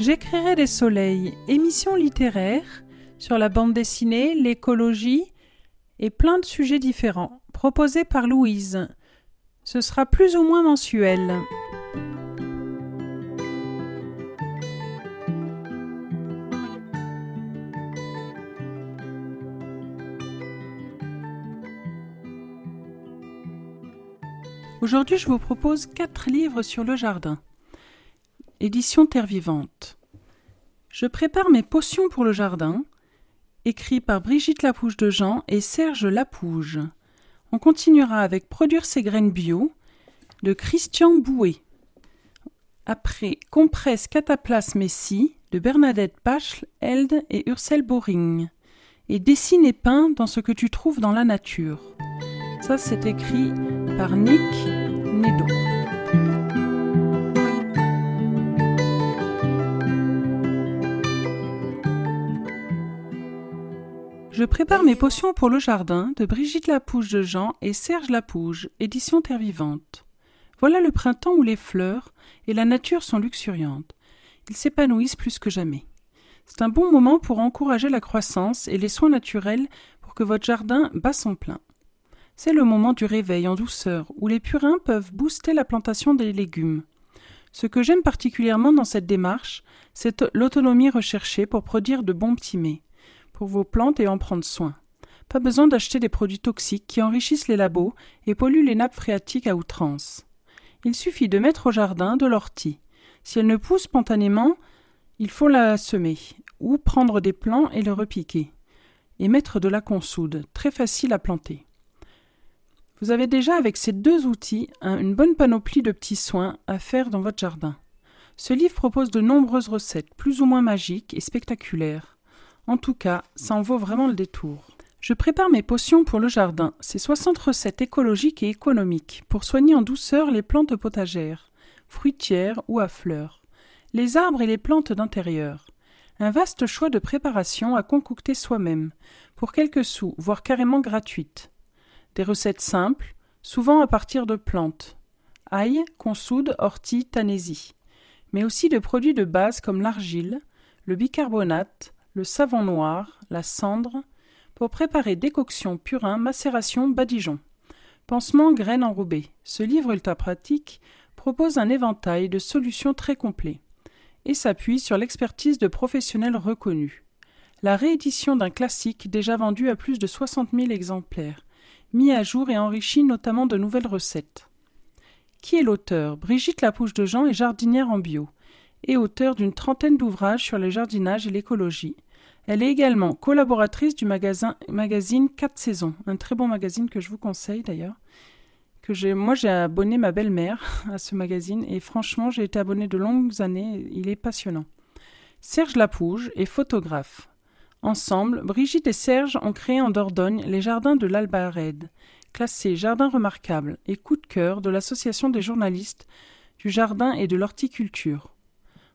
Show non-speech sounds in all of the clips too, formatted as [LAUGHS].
J'écrirai des soleils, émissions littéraires sur la bande dessinée, l'écologie et plein de sujets différents, proposés par Louise. Ce sera plus ou moins mensuel. Aujourd'hui, je vous propose quatre livres sur le jardin. Édition Terre Vivante. Je prépare mes potions pour le jardin, écrit par Brigitte Lapouge de Jean et Serge Lapouge. On continuera avec Produire ses graines bio de Christian Bouet. Après Compresse Cataplasme Messi de Bernadette Pachle, Elde et Ursel Boring. Et Dessine et peint dans ce que tu trouves dans la nature. Ça, c'est écrit par Nick Nedo. Je prépare mes potions pour le jardin de Brigitte Lapouge de Jean et Serge Lapouge, édition Terre Vivante. Voilà le printemps où les fleurs et la nature sont luxuriantes. Ils s'épanouissent plus que jamais. C'est un bon moment pour encourager la croissance et les soins naturels pour que votre jardin bat son plein. C'est le moment du réveil en douceur, où les purins peuvent booster la plantation des légumes. Ce que j'aime particulièrement dans cette démarche, c'est l'autonomie recherchée pour produire de bons petits mets, pour vos plantes et en prendre soin. Pas besoin d'acheter des produits toxiques qui enrichissent les labos et polluent les nappes phréatiques à outrance. Il suffit de mettre au jardin de l'ortie. Si elle ne pousse spontanément, il faut la semer, ou prendre des plants et le repiquer, et mettre de la consoude, très facile à planter. Vous avez déjà avec ces deux outils une bonne panoplie de petits soins à faire dans votre jardin. Ce livre propose de nombreuses recettes, plus ou moins magiques et spectaculaires. En tout cas, ça en vaut vraiment le détour. Je prépare mes potions pour le jardin. C'est 60 recettes écologiques et économiques pour soigner en douceur les plantes potagères, fruitières ou à fleurs, les arbres et les plantes d'intérieur. Un vaste choix de préparations à concocter soi-même, pour quelques sous, voire carrément gratuites. Des recettes simples, souvent à partir de plantes. Ail, consoude, ortie, tanésie. Mais aussi de produits de base comme l'argile, le bicarbonate, le savon noir, la cendre, pour préparer décoction, purin, macération, badigeon. Pansement graines enrobées. Ce livre ultra pratique propose un éventail de solutions très complet et s'appuie sur l'expertise de professionnels reconnus. La réédition d'un classique déjà vendu à plus de 60 000 exemplaires mis à jour et enrichi notamment de nouvelles recettes. Qui est l'auteur? Brigitte Lapouche de Jean est jardinière en bio et auteure d'une trentaine d'ouvrages sur le jardinage et l'écologie. Elle est également collaboratrice du magazine 4 saisons, un très bon magazine que je vous conseille d'ailleurs. Que j'ai, moi j'ai abonné ma belle-mère à ce magazine et franchement j'ai été abonnée de longues années, il est passionnant. Serge Lapouge est photographe. Ensemble, Brigitte et Serge ont créé en Dordogne les jardins de l'Albarède, classés jardins remarquables et coup de cœur de l'Association des journalistes du jardin et de l'horticulture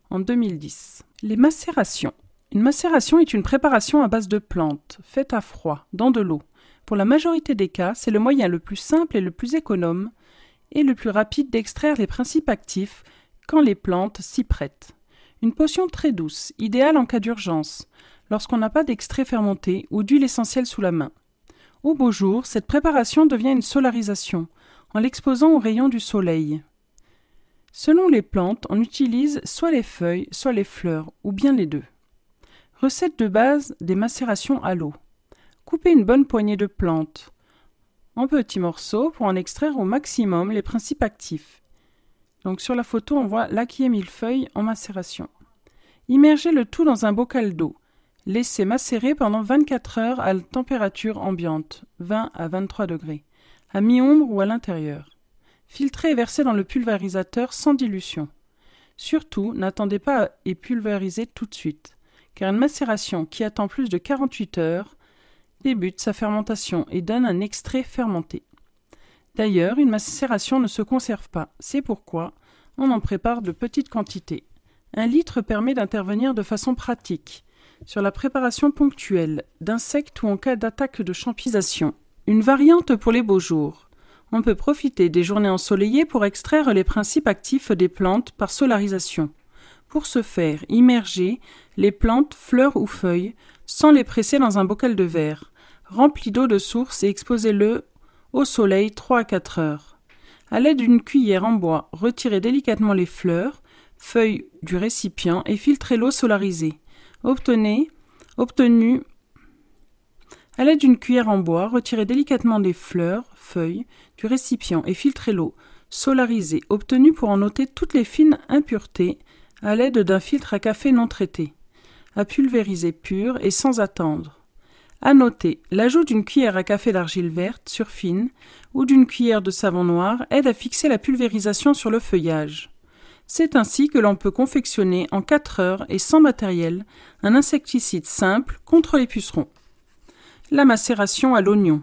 en 2010. Les macérations. Une macération est une préparation à base de plantes, faite à froid, dans de l'eau. Pour la majorité des cas, c'est le moyen le plus simple et le plus économe et le plus rapide d'extraire les principes actifs quand les plantes s'y prêtent. Une potion très douce, idéale en cas d'urgence, lorsqu'on n'a pas d'extrait fermenté ou d'huile essentielle sous la main. Au beau jour, cette préparation devient une solarisation, en l'exposant aux rayons du soleil. Selon les plantes, on utilise soit les feuilles, soit les fleurs, ou bien les deux. Recette de base des macérations à l'eau. Coupez une bonne poignée de plantes en petits morceaux pour en extraire au maximum les principes actifs. Donc sur la photo, on voit laquille millefeuille en macération. Immergez le tout dans un bocal d'eau. Laissez macérer pendant 24 heures à température ambiante, 20 à 23 degrés, à mi-ombre ou à l'intérieur. Filtrez et versez dans le pulvérisateur sans dilution. Surtout, n'attendez pas et pulvérisez tout de suite, car une macération qui attend plus de 48 heures débute sa fermentation et donne un extrait fermenté. D'ailleurs, une macération ne se conserve pas, c'est pourquoi on en prépare de petites quantités. Un litre permet d'intervenir de façon pratique, sur la préparation ponctuelle d'insectes ou en cas d'attaque de champisation. Une variante pour les beaux jours. On peut profiter des journées ensoleillées pour extraire les principes actifs des plantes par solarisation. Pour ce faire, immergez les plantes, fleurs ou feuilles sans les presser dans un bocal de verre. Remplis d'eau de source et exposez-le au soleil 3 à 4 heures. À l'aide d'une cuillère en bois, retirez délicatement les fleurs, feuilles du récipient et filtrez l'eau solarisée. Obtenez, obtenu à l'aide d'une cuillère en bois, retirez délicatement les fleurs, feuilles du récipient et filtrez l'eau solarisée obtenue pour en ôter toutes les fines impuretés à l'aide d'un filtre à café non traité, à pulvériser pur et sans attendre. À noter, l'ajout d'une cuillère à café d'argile verte sur fine ou d'une cuillère de savon noir aide à fixer la pulvérisation sur le feuillage. C'est ainsi que l'on peut confectionner en 4 heures et sans matériel un insecticide simple contre les pucerons. La macération à l'oignon.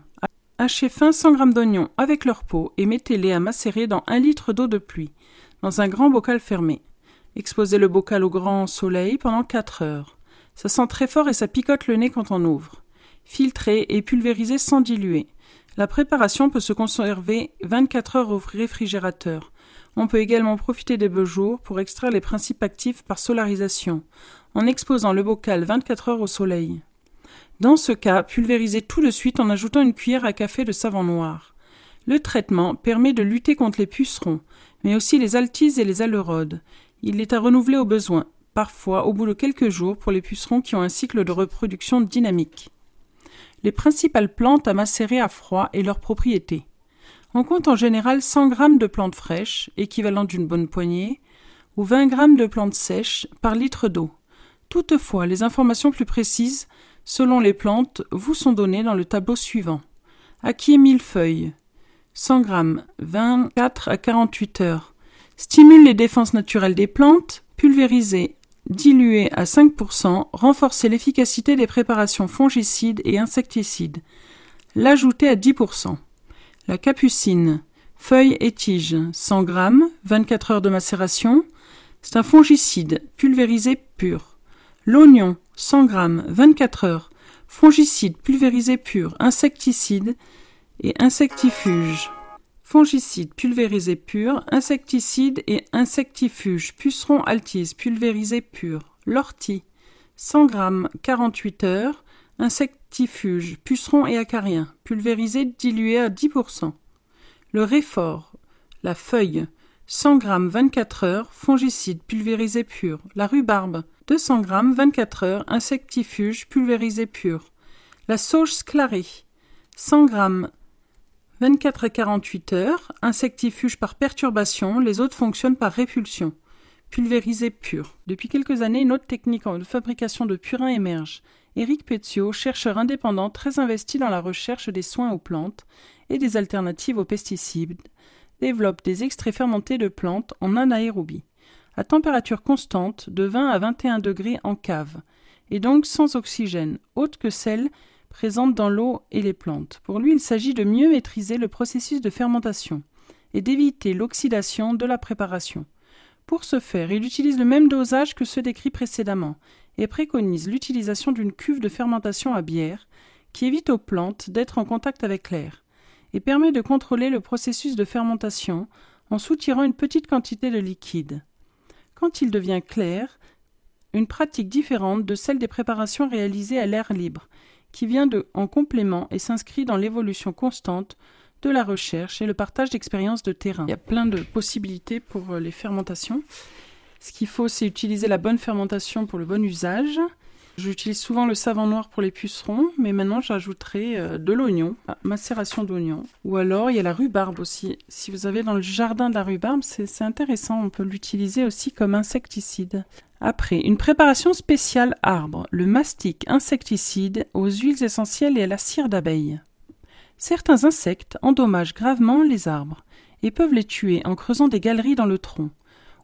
Hachez fin 100 g d'oignons avec leur peau et mettez-les à macérer dans un litre d'eau de pluie, dans un grand bocal fermé. Exposez le bocal au grand soleil pendant 4 heures. Ça sent très fort et ça picote le nez quand on ouvre. Filtrez et pulvérisez sans diluer. La préparation peut se conserver 24 heures au réfrigérateur. On peut également profiter des beaux jours pour extraire les principes actifs par solarisation, en exposant le bocal 24 heures au soleil. Dans ce cas, pulvérisez tout de suite en ajoutant une cuillère à café de savon noir. Le traitement permet de lutter contre les pucerons, mais aussi les altises et les alerodes. Il est à renouveler au besoin, parfois au bout de quelques jours pour les pucerons qui ont un cycle de reproduction dynamique. Les principales plantes à macérer à froid et leurs propriétés. On compte en général 100 g de plantes fraîches, équivalent d'une bonne poignée, ou 20 g de plantes sèches par litre d'eau. Toutefois, les informations plus précises selon les plantes, vous sont données dans le tableau suivant. Acquis millefeuille. 100 g, 24 à 48 heures. Stimule les défenses naturelles des plantes. Pulvériser, diluer à 5%, renforcer l'efficacité des préparations fongicides et insecticides. L'ajouter à 10%. La capucine. Feuilles et tiges. 100 g, 24 heures de macération. C'est un fongicide, pulvérisé pur. L'oignon, 100 g, 24 heures, fongicide pulvérisé pur, insecticide et insectifuge. Fongicide pulvérisé pur, insecticide et insectifuge, puceron altise pulvérisé pur, l'ortie, 100 g, 48 heures, insectifuge, puceron et acarien, pulvérisé dilué à 10%. Le réfort, la feuille, 100 g 24 heures, fongicide pulvérisé pur. La rhubarbe, 200 g 24 heures, insectifuge pulvérisé pur. La sauge sclarée, 100 g 24 à 48 heures, insectifuge par perturbation, les autres fonctionnent par répulsion. Pulvérisé pur. Depuis quelques années, une autre technique de fabrication de purin émerge. Éric Petio, chercheur indépendant très investi dans la recherche des soins aux plantes et des alternatives aux pesticides, développe des extraits fermentés de plantes en anaérobie, à température constante de 20 à 21 degrés en cave, et donc sans oxygène, haute que celle présente dans l'eau et les plantes. Pour lui, il s'agit de mieux maîtriser le processus de fermentation et d'éviter l'oxydation de la préparation. Pour ce faire, il utilise le même dosage que ceux décrits précédemment et préconise l'utilisation d'une cuve de fermentation à bière qui évite aux plantes d'être en contact avec l'air et permet de contrôler le processus de fermentation en soutirant une petite quantité de liquide. Quand il devient clair, une pratique différente de celle des préparations réalisées à l'air libre, qui vient de en complément et s'inscrit dans l'évolution constante de la recherche et le partage d'expériences de terrain. Il y a plein de possibilités pour les fermentations. Ce qu'il faut, c'est utiliser la bonne fermentation pour le bon usage, J'utilise souvent le savon noir pour les pucerons, mais maintenant j'ajouterai euh, de l'oignon, macération d'oignon. Ou alors il y a la rhubarbe aussi. Si vous avez dans le jardin de la rhubarbe, c'est intéressant, on peut l'utiliser aussi comme insecticide. Après, une préparation spéciale arbre, le mastic insecticide aux huiles essentielles et à la cire d'abeille. Certains insectes endommagent gravement les arbres et peuvent les tuer en creusant des galeries dans le tronc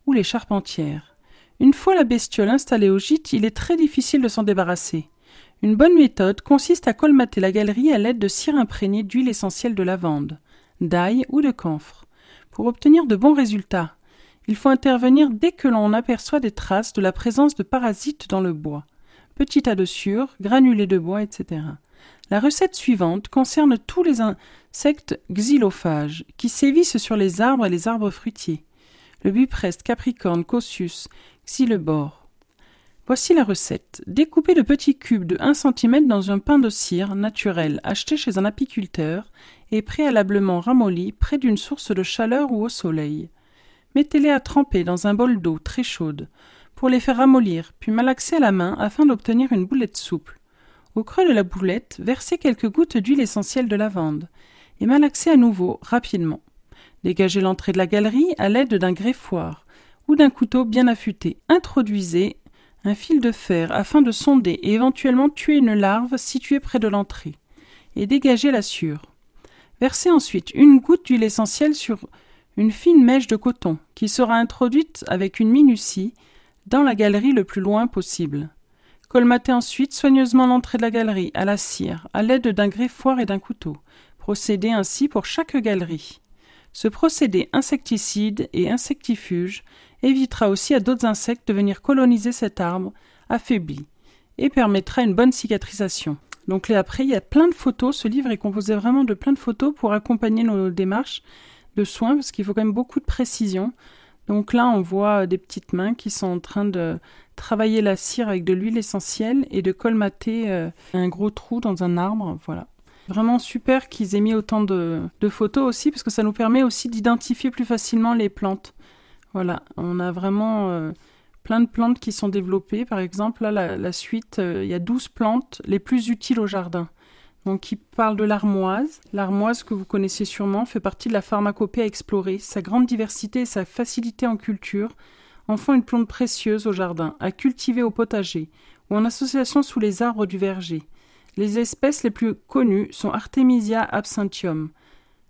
ou les charpentières. Une fois la bestiole installée au gîte, il est très difficile de s'en débarrasser. Une bonne méthode consiste à colmater la galerie à l'aide de cire imprégnée d'huile essentielle de lavande, d'ail ou de camphre. Pour obtenir de bons résultats, il faut intervenir dès que l'on aperçoit des traces de la présence de parasites dans le bois, petits tas de granulés de bois, etc. La recette suivante concerne tous les insectes xylophages qui sévissent sur les arbres et les arbres fruitiers. Le bupreste, capricorne, cossus, Xylebore. Voici la recette. Découpez de petits cubes de 1 cm dans un pain de cire naturel acheté chez un apiculteur et préalablement ramolli près d'une source de chaleur ou au soleil. Mettez-les à tremper dans un bol d'eau très chaude pour les faire ramollir, puis malaxer à la main afin d'obtenir une boulette souple. Au creux de la boulette, versez quelques gouttes d'huile essentielle de lavande et malaxez à nouveau rapidement. Dégagez l'entrée de la galerie à l'aide d'un greffoir ou d'un couteau bien affûté. Introduisez un fil de fer afin de sonder et éventuellement tuer une larve située près de l'entrée, et dégagez la sûre. Versez ensuite une goutte d'huile essentielle sur une fine mèche de coton, qui sera introduite avec une minutie dans la galerie le plus loin possible. Colmatez ensuite soigneusement l'entrée de la galerie à la cire, à l'aide d'un greffoir et d'un couteau. Procédez ainsi pour chaque galerie. Ce procédé insecticide et insectifuge évitera aussi à d'autres insectes de venir coloniser cet arbre affaibli et permettra une bonne cicatrisation. Donc là après, il y a plein de photos. Ce livre est composé vraiment de plein de photos pour accompagner nos démarches de soins parce qu'il faut quand même beaucoup de précision. Donc là, on voit des petites mains qui sont en train de travailler la cire avec de l'huile essentielle et de colmater euh, un gros trou dans un arbre. Voilà. Vraiment super qu'ils aient mis autant de, photos aussi parce que ça nous permet aussi d'identifier plus facilement les plantes. Voilà, on a vraiment euh, plein de plantes qui sont développées. Par exemple, là, la, suite, euh, il y a 12 plantes les plus utiles au jardin. Donc, il parle de l'armoise. L'armoise, que vous connaissez sûrement, fait partie de la pharmacopée à explorer. Sa grande diversité et sa facilité en culture en font une plante précieuse au jardin, à cultiver au potager ou en association sous les arbres du verger. Les espèces les plus connues sont Artemisia absinthium,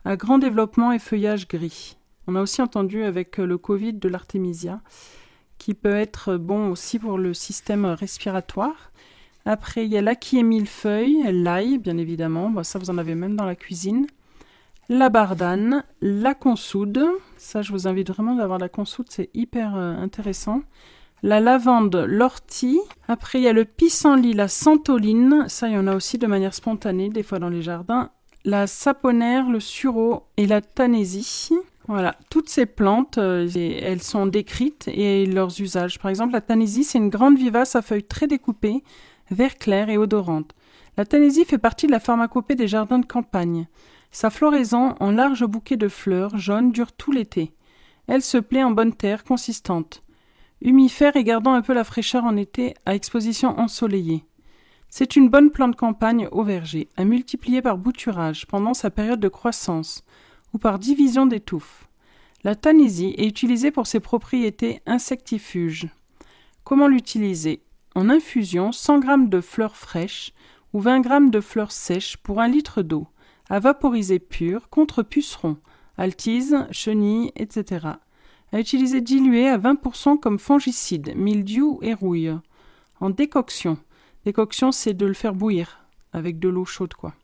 à grand développement et feuillage gris. On a aussi entendu avec euh, le Covid de l'artémisia, qui peut être bon aussi pour le système respiratoire. Après, il y a l'aquis et millefeuille, l'ail, bien évidemment. ça, vous en avez même dans la cuisine. La bardane, la consoude. Ça, je vous invite vraiment d'avoir la consoude, c'est hyper euh, intéressant. La lavande, l'ortie. Après, il y a le pissenlit, la santoline. Ça, il y en a aussi de manière spontanée, des fois dans les jardins. La saponaire, le sureau et la tanésie. Voilà, toutes ces plantes, euh, elles sont décrites et leurs usages. Par exemple, la tanésie, c'est une grande vivace à feuilles très découpées, vert clair et odorante. La tanésie fait partie de la pharmacopée des jardins de campagne. Sa floraison en larges bouquets de fleurs jaunes dure tout l'été. Elle se plaît en bonne terre consistante, humifère et gardant un peu la fraîcheur en été à exposition ensoleillée. C'est une bonne plante campagne au verger, à multiplier par bouturage pendant sa période de croissance, ou par division des touffes. La tanésie est utilisée pour ses propriétés insectifuges. Comment l'utiliser? En infusion 100 g de fleurs fraîches ou 20 g de fleurs sèches pour un litre d'eau, à vaporiser pure contre pucerons, altises, chenilles, etc. À utiliser dilué à 20% comme fongicide, mildiou et rouille. En décoction. Décoction, c'est de le faire bouillir avec de l'eau chaude, quoi.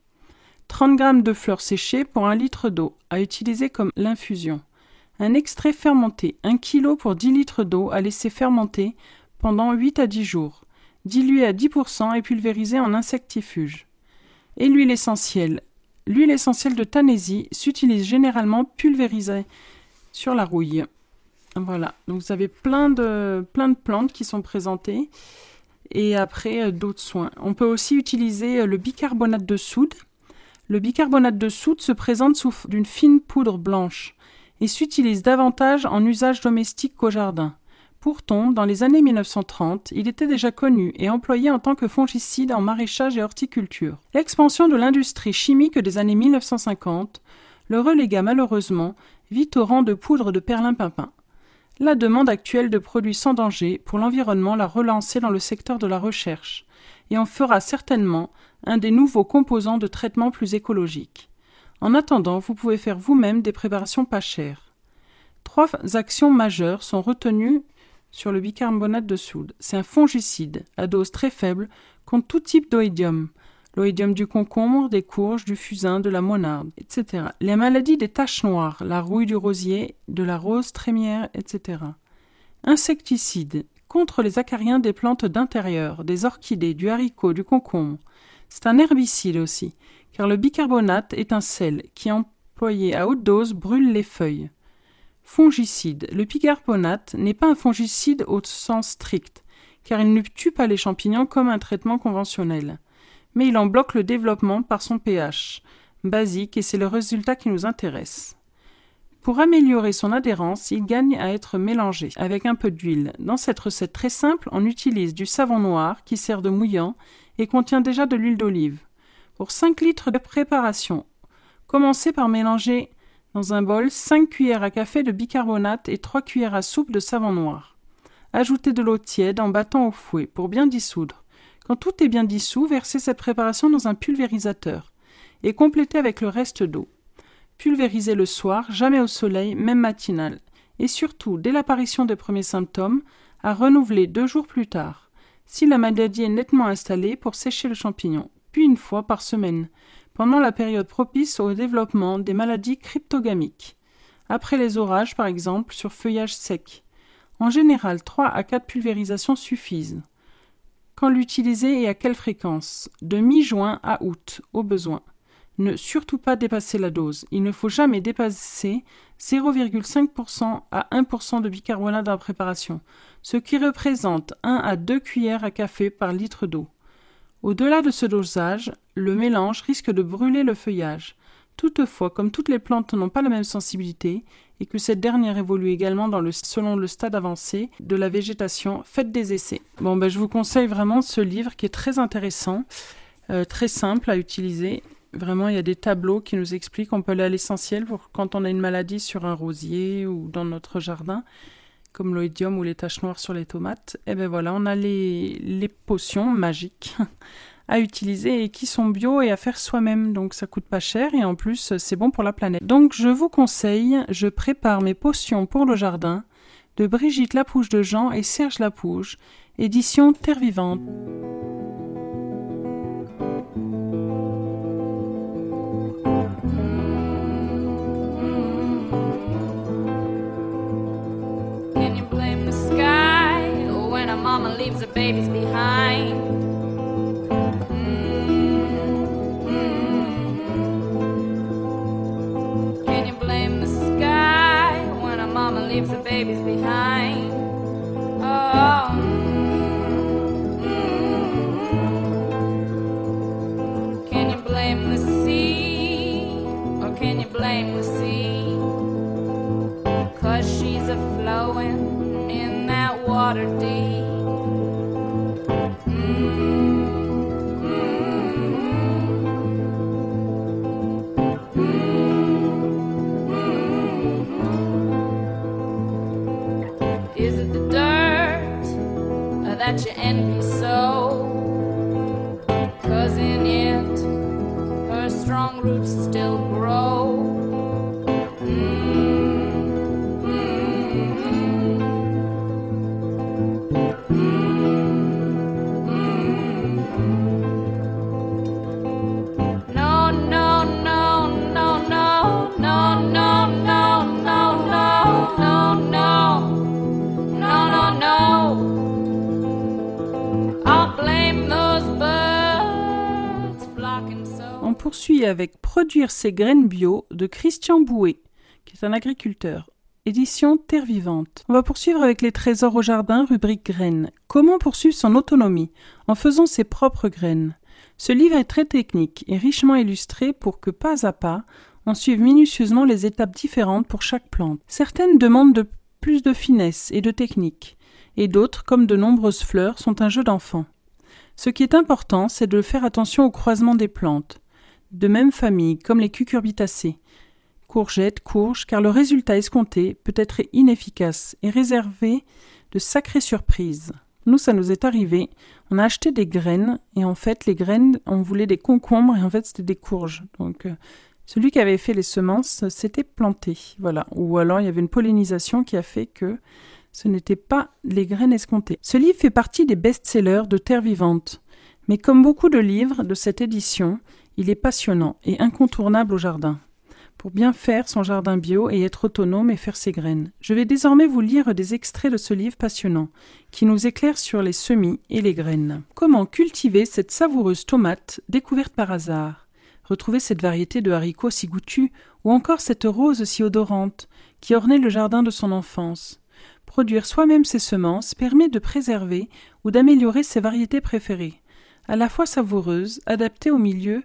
30 g de fleurs séchées pour un litre d'eau, à utiliser comme l'infusion. Un extrait fermenté, 1 kg pour 10 litres d'eau à laisser fermenter pendant 8 à 10 jours, dilué à 10% et pulvérisé en insectifuge. Et l'huile essentielle. L'huile essentielle de Tanésie s'utilise généralement pulvérisée sur la rouille. Voilà, donc vous avez plein de, plein de plantes qui sont présentées et après euh, d'autres soins. On peut aussi utiliser euh, le bicarbonate de soude le bicarbonate de soude se présente sous d'une fine poudre blanche et s'utilise davantage en usage domestique qu'au jardin. Pourtant, dans les années 1930, il était déjà connu et employé en tant que fongicide en maraîchage et horticulture. L'expansion de l'industrie chimique des années 1950 le relégua malheureusement vite au rang de poudre de perlimpinpin. La demande actuelle de produits sans danger pour l'environnement l'a relancé dans le secteur de la recherche et en fera certainement un des nouveaux composants de traitement plus écologique. En attendant, vous pouvez faire vous-même des préparations pas chères. Trois actions majeures sont retenues sur le bicarbonate de soude. C'est un fongicide à dose très faible contre tout type d'oïdium, l'oïdium du concombre, des courges, du fusain, de la monarde, etc. Les maladies des taches noires, la rouille du rosier, de la rose trémière, etc. Insecticides contre les acariens des plantes d'intérieur, des orchidées, du haricot, du concombre, c'est un herbicide aussi, car le bicarbonate est un sel qui, employé à haute dose, brûle les feuilles. Fongicide. Le bicarbonate n'est pas un fongicide au sens strict, car il ne tue pas les champignons comme un traitement conventionnel. Mais il en bloque le développement par son pH basique et c'est le résultat qui nous intéresse. Pour améliorer son adhérence, il gagne à être mélangé avec un peu d'huile. Dans cette recette très simple, on utilise du savon noir qui sert de mouillant et contient déjà de l'huile d'olive. Pour 5 litres de préparation, commencez par mélanger dans un bol 5 cuillères à café de bicarbonate et 3 cuillères à soupe de savon noir. Ajoutez de l'eau tiède en battant au fouet pour bien dissoudre. Quand tout est bien dissous, versez cette préparation dans un pulvérisateur et complétez avec le reste d'eau. Pulvérisez le soir, jamais au soleil, même matinal. Et surtout, dès l'apparition des premiers symptômes, à renouveler deux jours plus tard, si la maladie est nettement installée, pour sécher le champignon, puis une fois par semaine, pendant la période propice au développement des maladies cryptogamiques. Après les orages, par exemple, sur feuillage sec. En général, trois à quatre pulvérisations suffisent. Quand l'utiliser et à quelle fréquence? De mi-juin à août, au besoin. Ne surtout pas dépasser la dose. Il ne faut jamais dépasser 0,5% à 1% de bicarbonate dans la préparation, ce qui représente 1 à 2 cuillères à café par litre d'eau. Au-delà de ce dosage, le mélange risque de brûler le feuillage. Toutefois, comme toutes les plantes n'ont pas la même sensibilité et que cette dernière évolue également selon le stade avancé de la végétation, faites des essais. Bon, ben, je vous conseille vraiment ce livre qui est très intéressant, euh, très simple à utiliser Vraiment, il y a des tableaux qui nous expliquent qu'on peut aller à l'essentiel pour quand on a une maladie sur un rosier ou dans notre jardin, comme l'oïdium ou les taches noires sur les tomates. Et eh ben voilà, on a les, les potions magiques [LAUGHS] à utiliser et qui sont bio et à faire soi-même. Donc ça coûte pas cher et en plus c'est bon pour la planète. Donc je vous conseille, je prépare mes potions pour le jardin de Brigitte Lapouge de Jean et Serge Lapouge, édition Terre Vivante. Leaves her babies behind. Mm-hmm. Can you blame the sky when a mama leaves her babies behind? Oh. Mm-hmm. Can you blame the sea or can you blame the sea? Cause she's a flowing in that water deep. Poursuit avec Produire ses graines bio de Christian Bouet, qui est un agriculteur. Édition Terre Vivante. On va poursuivre avec les trésors au jardin, rubrique graines. Comment poursuivre son autonomie en faisant ses propres graines? Ce livre est très technique et richement illustré pour que pas à pas on suive minutieusement les étapes différentes pour chaque plante. Certaines demandent de plus de finesse et de technique, et d'autres, comme de nombreuses fleurs, sont un jeu d'enfant. Ce qui est important, c'est de faire attention au croisement des plantes de même famille, comme les cucurbitacées, courgettes, courges, car le résultat escompté peut être inefficace et réservé de sacrées surprises. Nous, ça nous est arrivé. On a acheté des graines et en fait, les graines, on voulait des concombres et en fait, c'était des courges. Donc, euh, celui qui avait fait les semences s'était planté. Voilà. Ou alors, il y avait une pollinisation qui a fait que ce n'était pas les graines escomptées. Ce livre fait partie des best-sellers de Terre Vivante. Mais comme beaucoup de livres de cette édition, il est passionnant et incontournable au jardin. Pour bien faire son jardin bio et être autonome et faire ses graines. Je vais désormais vous lire des extraits de ce livre passionnant, qui nous éclaire sur les semis et les graines. Comment cultiver cette savoureuse tomate découverte par hasard? Retrouver cette variété de haricots si goûtus ou encore cette rose si odorante qui ornait le jardin de son enfance. Produire soi-même ses semences permet de préserver ou d'améliorer ses variétés préférées, à la fois savoureuses, adaptées au milieu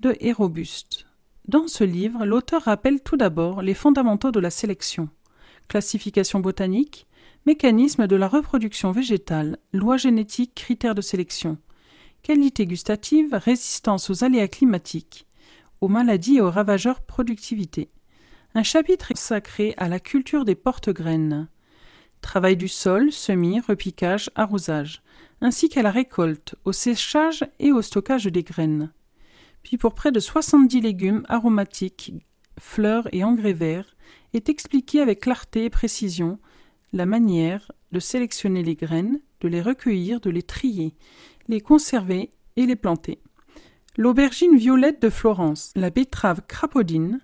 de et robustes. Dans ce livre, l'auteur rappelle tout d'abord les fondamentaux de la sélection classification botanique, mécanisme de la reproduction végétale, loi génétique, critères de sélection, qualité gustative, résistance aux aléas climatiques, aux maladies et aux ravageurs productivité. Un chapitre consacré à la culture des porte-graines. Travail du sol, semis, repiquage, arrosage, ainsi qu'à la récolte, au séchage et au stockage des graines. Puis pour près de 70 légumes aromatiques, fleurs et engrais verts, est expliqué avec clarté et précision la manière de sélectionner les graines, de les recueillir, de les trier, les conserver et les planter. L'aubergine violette de Florence, la betterave crapaudine,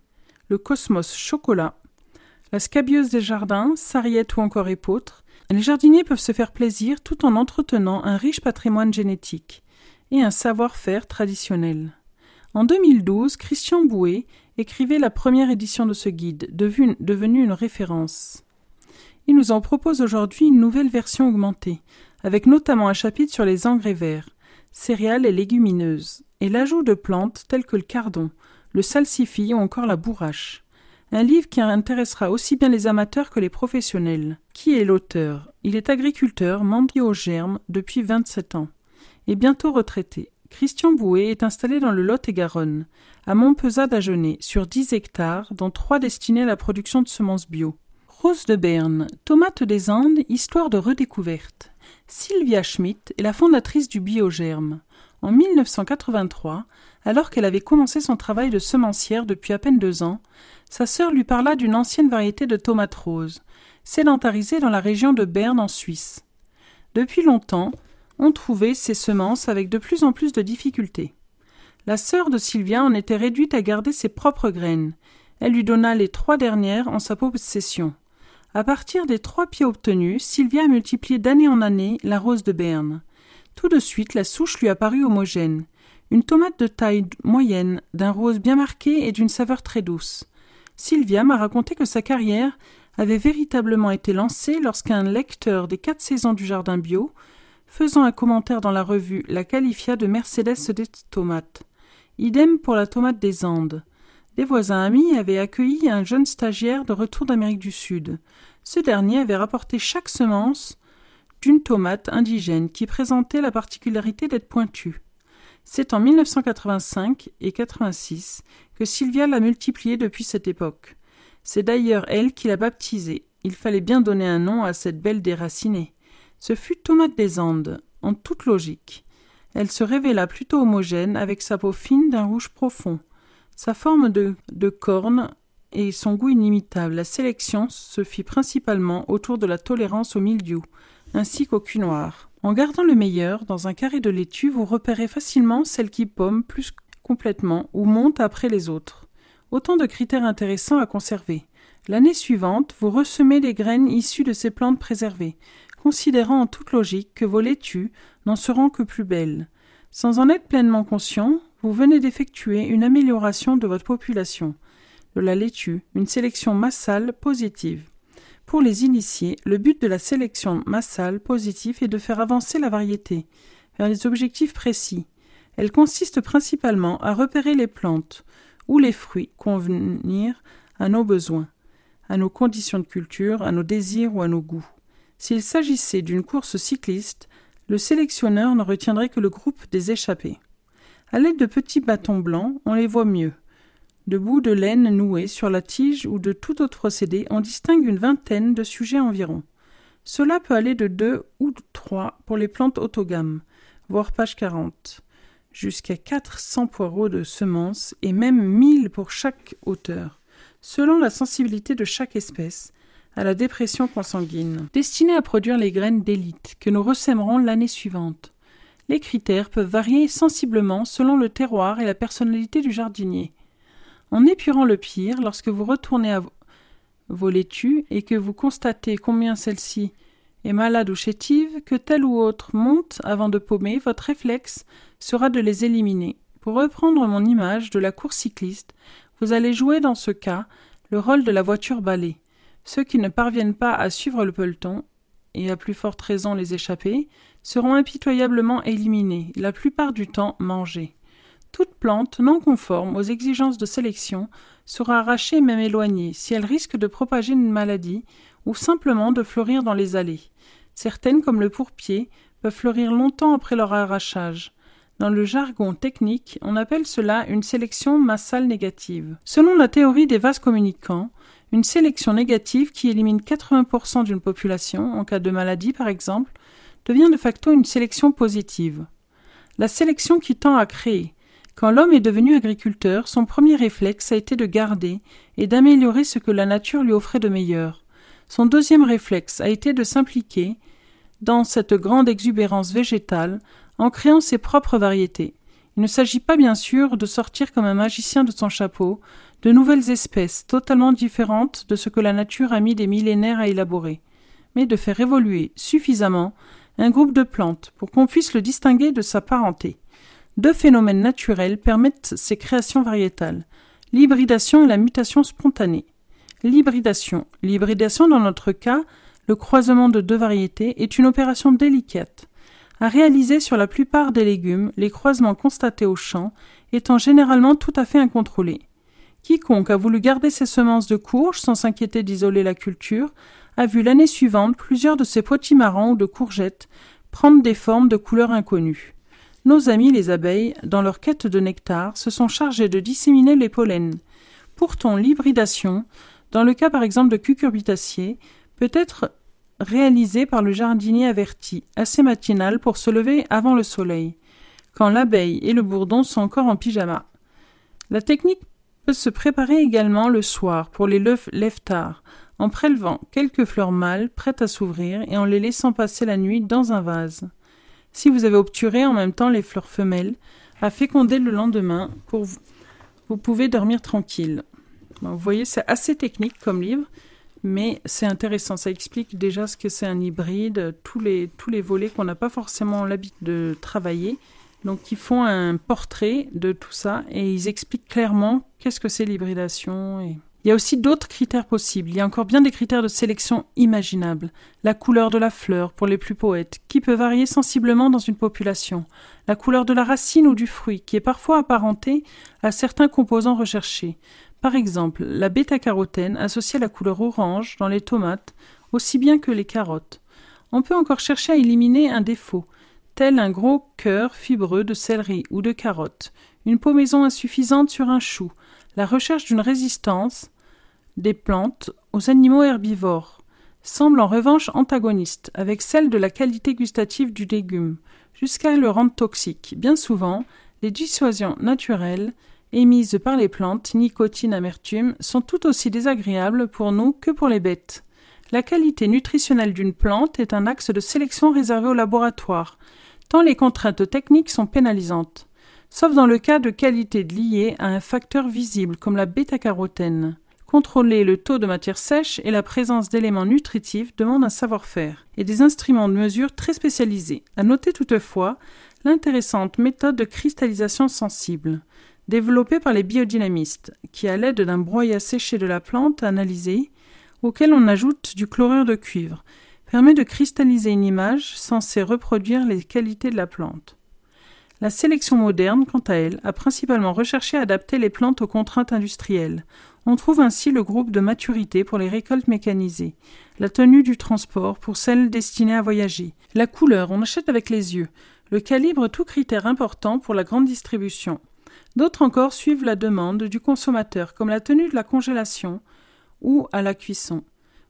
le cosmos chocolat, la scabieuse des jardins, sarriette ou encore épeautre, les jardiniers peuvent se faire plaisir tout en entretenant un riche patrimoine génétique et un savoir-faire traditionnel. En 2012, Christian Bouet écrivait la première édition de ce guide, devenu une référence. Il nous en propose aujourd'hui une nouvelle version augmentée, avec notamment un chapitre sur les engrais verts, céréales et légumineuses, et l'ajout de plantes telles que le cardon, le salsifis ou encore la bourrache. Un livre qui intéressera aussi bien les amateurs que les professionnels. Qui est l'auteur? Il est agriculteur, membre au germe depuis 27 ans, et bientôt retraité. Christian Bouet est installé dans le Lot-et-Garonne, à Montpezat d'Agenais, sur 10 hectares, dont trois destinés à la production de semences bio. Rose de Berne, tomate des Andes, histoire de redécouverte. Sylvia Schmidt est la fondatrice du Biogerme. En 1983, alors qu'elle avait commencé son travail de semencière depuis à peine deux ans, sa sœur lui parla d'une ancienne variété de tomates roses, sédentarisée dans la région de Berne en Suisse. Depuis longtemps, on trouvait ces semences avec de plus en plus de difficultés. La sœur de Sylvia en était réduite à garder ses propres graines. Elle lui donna les trois dernières en sa possession. À partir des trois pieds obtenus, Sylvia a multiplié d'année en année la rose de Berne. Tout de suite, la souche lui apparut homogène. Une tomate de taille moyenne, d'un rose bien marqué et d'une saveur très douce. Sylvia m'a raconté que sa carrière avait véritablement été lancée lorsqu'un lecteur des quatre saisons du jardin bio faisant un commentaire dans la revue, la qualifia de Mercedes des tomates. Idem pour la tomate des Andes. Des voisins amis avaient accueilli un jeune stagiaire de retour d'Amérique du Sud. Ce dernier avait rapporté chaque semence d'une tomate indigène qui présentait la particularité d'être pointue. C'est en 1985 et 86 que Sylvia l'a multipliée depuis cette époque. C'est d'ailleurs elle qui l'a baptisée. Il fallait bien donner un nom à cette belle déracinée. Ce fut Tomate des Andes, en toute logique. Elle se révéla plutôt homogène, avec sa peau fine d'un rouge profond, sa forme de, corne et son goût inimitable. La sélection se fit principalement autour de la tolérance au mildiou, ainsi qu'au cul noir. En gardant le meilleur dans un carré de laitue, vous repérez facilement celle qui pomme plus complètement ou monte après les autres. Autant de critères intéressants à conserver. L'année suivante, vous ressemez les graines issues de ces plantes préservées considérant en toute logique que vos laitues n'en seront que plus belles. Sans en être pleinement conscient, vous venez d'effectuer une amélioration de votre population. De la laitue, une sélection massale positive. Pour les initiés, le but de la sélection massale positive est de faire avancer la variété vers des objectifs précis. Elle consiste principalement à repérer les plantes ou les fruits convenir à nos besoins, à nos conditions de culture, à nos désirs ou à nos goûts. S'il s'agissait d'une course cycliste, le sélectionneur ne retiendrait que le groupe des échappés. À l'aide de petits bâtons blancs, on les voit mieux. De bouts de laine noués sur la tige ou de tout autre procédé, on distingue une vingtaine de sujets environ. Cela peut aller de deux ou trois pour les plantes autogames, voire page 40, jusqu'à 400 poireaux de semences et même 1000 pour chaque hauteur, selon la sensibilité de chaque espèce, à la dépression consanguine, destinée à produire les graines d'élite que nous ressèmerons l'année suivante. Les critères peuvent varier sensiblement selon le terroir et la personnalité du jardinier. En épurant le pire, lorsque vous retournez à vos laitues et que vous constatez combien celle-ci est malade ou chétive, que telle ou autre monte avant de paumer, votre réflexe sera de les éliminer. Pour reprendre mon image de la course cycliste, Vous allez jouer dans ce cas le rôle de la voiture balai. Ceux qui ne parviennent pas à suivre le peloton, et à plus forte raison les échappés, seront impitoyablement éliminés, la plupart du temps mangés. Toute plante non conforme aux exigences de sélection sera arrachée même éloignée si elle risque de propager une maladie ou simplement de fleurir dans les allées. Certaines, comme le pourpier, peuvent fleurir longtemps après leur arrachage. Dans le jargon technique, on appelle cela une sélection massale négative. Selon la théorie des vases communicants, une sélection négative qui élimine 80% d'une population, en cas de maladie par exemple, devient de facto une sélection positive. La sélection qui tend à créer. Quand l'homme est devenu agriculteur, son premier réflexe a été de garder et d'améliorer ce que la nature lui offrait de meilleur. Son deuxième réflexe a été de s'impliquer dans cette grande exubérance végétale en créant ses propres variétés. Il ne s'agit pas bien sûr de sortir comme un magicien de son chapeau de nouvelles espèces totalement différentes de ce que la nature a mis des millénaires à élaborer, mais de faire évoluer suffisamment un groupe de plantes pour qu'on puisse le distinguer de sa parenté. Deux phénomènes naturels permettent ces créations variétales l'hybridation et la mutation spontanée. L'hybridation. L'hybridation, dans notre cas, le croisement de deux variétés, est une opération délicate. À réaliser sur la plupart des légumes, les croisements constatés au champ étant généralement tout à fait incontrôlés. Quiconque a voulu garder ses semences de courges sans s'inquiéter d'isoler la culture a vu l'année suivante plusieurs de ces potimarrons ou de courgettes prendre des formes de couleurs inconnues. Nos amis les abeilles, dans leur quête de nectar, se sont chargés de disséminer les pollens. Pourtant, l'hybridation, dans le cas par exemple de cucurbitacées, peut être réalisée par le jardinier averti, assez matinal pour se lever avant le soleil, quand l'abeille et le bourdon sont encore en pyjama. La technique peut se préparer également le soir pour les lève tard, en prélevant quelques fleurs mâles prêtes à s'ouvrir et en les laissant passer la nuit dans un vase. Si vous avez obturé en même temps les fleurs femelles, à féconder le lendemain, vous pouvez dormir tranquille. vous voyez, c'est assez technique comme livre, mais c'est intéressant. Ça explique déjà ce que c'est un hybride, tous les, volets qu'on n'a pas forcément l'habitude de travailler. Donc ils font un portrait de tout ça et ils expliquent clairement qu'est-ce que c'est l'hybridation. Il y a aussi d'autres critères possibles. Il y a encore bien des critères de sélection imaginables. La couleur de la fleur pour les plus poètes, qui peut varier sensiblement dans une population. La couleur de la racine ou du fruit, qui est parfois apparentée à certains composants recherchés. Par exemple, la bêta-carotène associée à la couleur orange dans les tomates, aussi bien que les carottes. On peut encore chercher à éliminer un défaut, tel un gros cœur fibreux de céleri ou de carotte, une pomaison insuffisante sur un chou, la recherche d'une résistance des plantes aux animaux herbivores semble en revanche antagoniste avec celle de la qualité gustative du légume, jusqu'à le rendre toxique. Bien souvent, les dissuasions naturelles émises par les plantes, nicotine, amertume, sont tout aussi désagréables pour nous que pour les bêtes. La qualité nutritionnelle d'une plante est un axe de sélection réservé au laboratoire, tant les contraintes techniques sont pénalisantes, sauf dans le cas de qualité liée à un facteur visible comme la bêta-carotène. Contrôler le taux de matière sèche et la présence d'éléments nutritifs demande un savoir-faire et des instruments de mesure très spécialisés. À noter toutefois l'intéressante méthode de cristallisation sensible, développée par les biodynamistes, qui, à l'aide d'un broyat séché de la plante analysée, auquel on ajoute du chlorure de cuivre, permet de cristalliser une image censée reproduire les qualités de la plante. La sélection moderne, quant à elle, a principalement recherché à adapter les plantes aux contraintes industrielles. On trouve ainsi le groupe de maturité pour les récoltes mécanisées, la tenue du transport pour celles destinées à voyager, la couleur, on achète avec les yeux, le calibre, tout critère important pour la grande distribution. D'autres encore suivent la demande du consommateur, comme la tenue de la congélation ou à la cuisson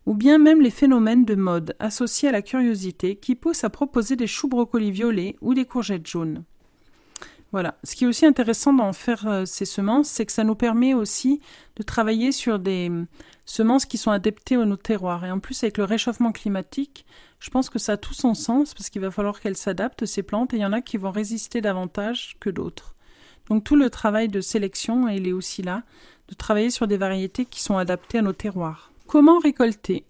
ou bien même les phénomènes de mode associés à la curiosité qui poussent à proposer des choux brocolis violets ou des courgettes jaunes. Voilà. Ce qui est aussi intéressant d'en faire euh, ces semences, c'est que ça nous permet aussi de travailler sur des hum, semences qui sont adaptées à nos terroirs. Et en plus, avec le réchauffement climatique, je pense que ça a tout son sens parce qu'il va falloir qu'elles s'adaptent, ces plantes, et il y en a qui vont résister davantage que d'autres. Donc tout le travail de sélection, il est aussi là, de travailler sur des variétés qui sont adaptées à nos terroirs. Comment récolter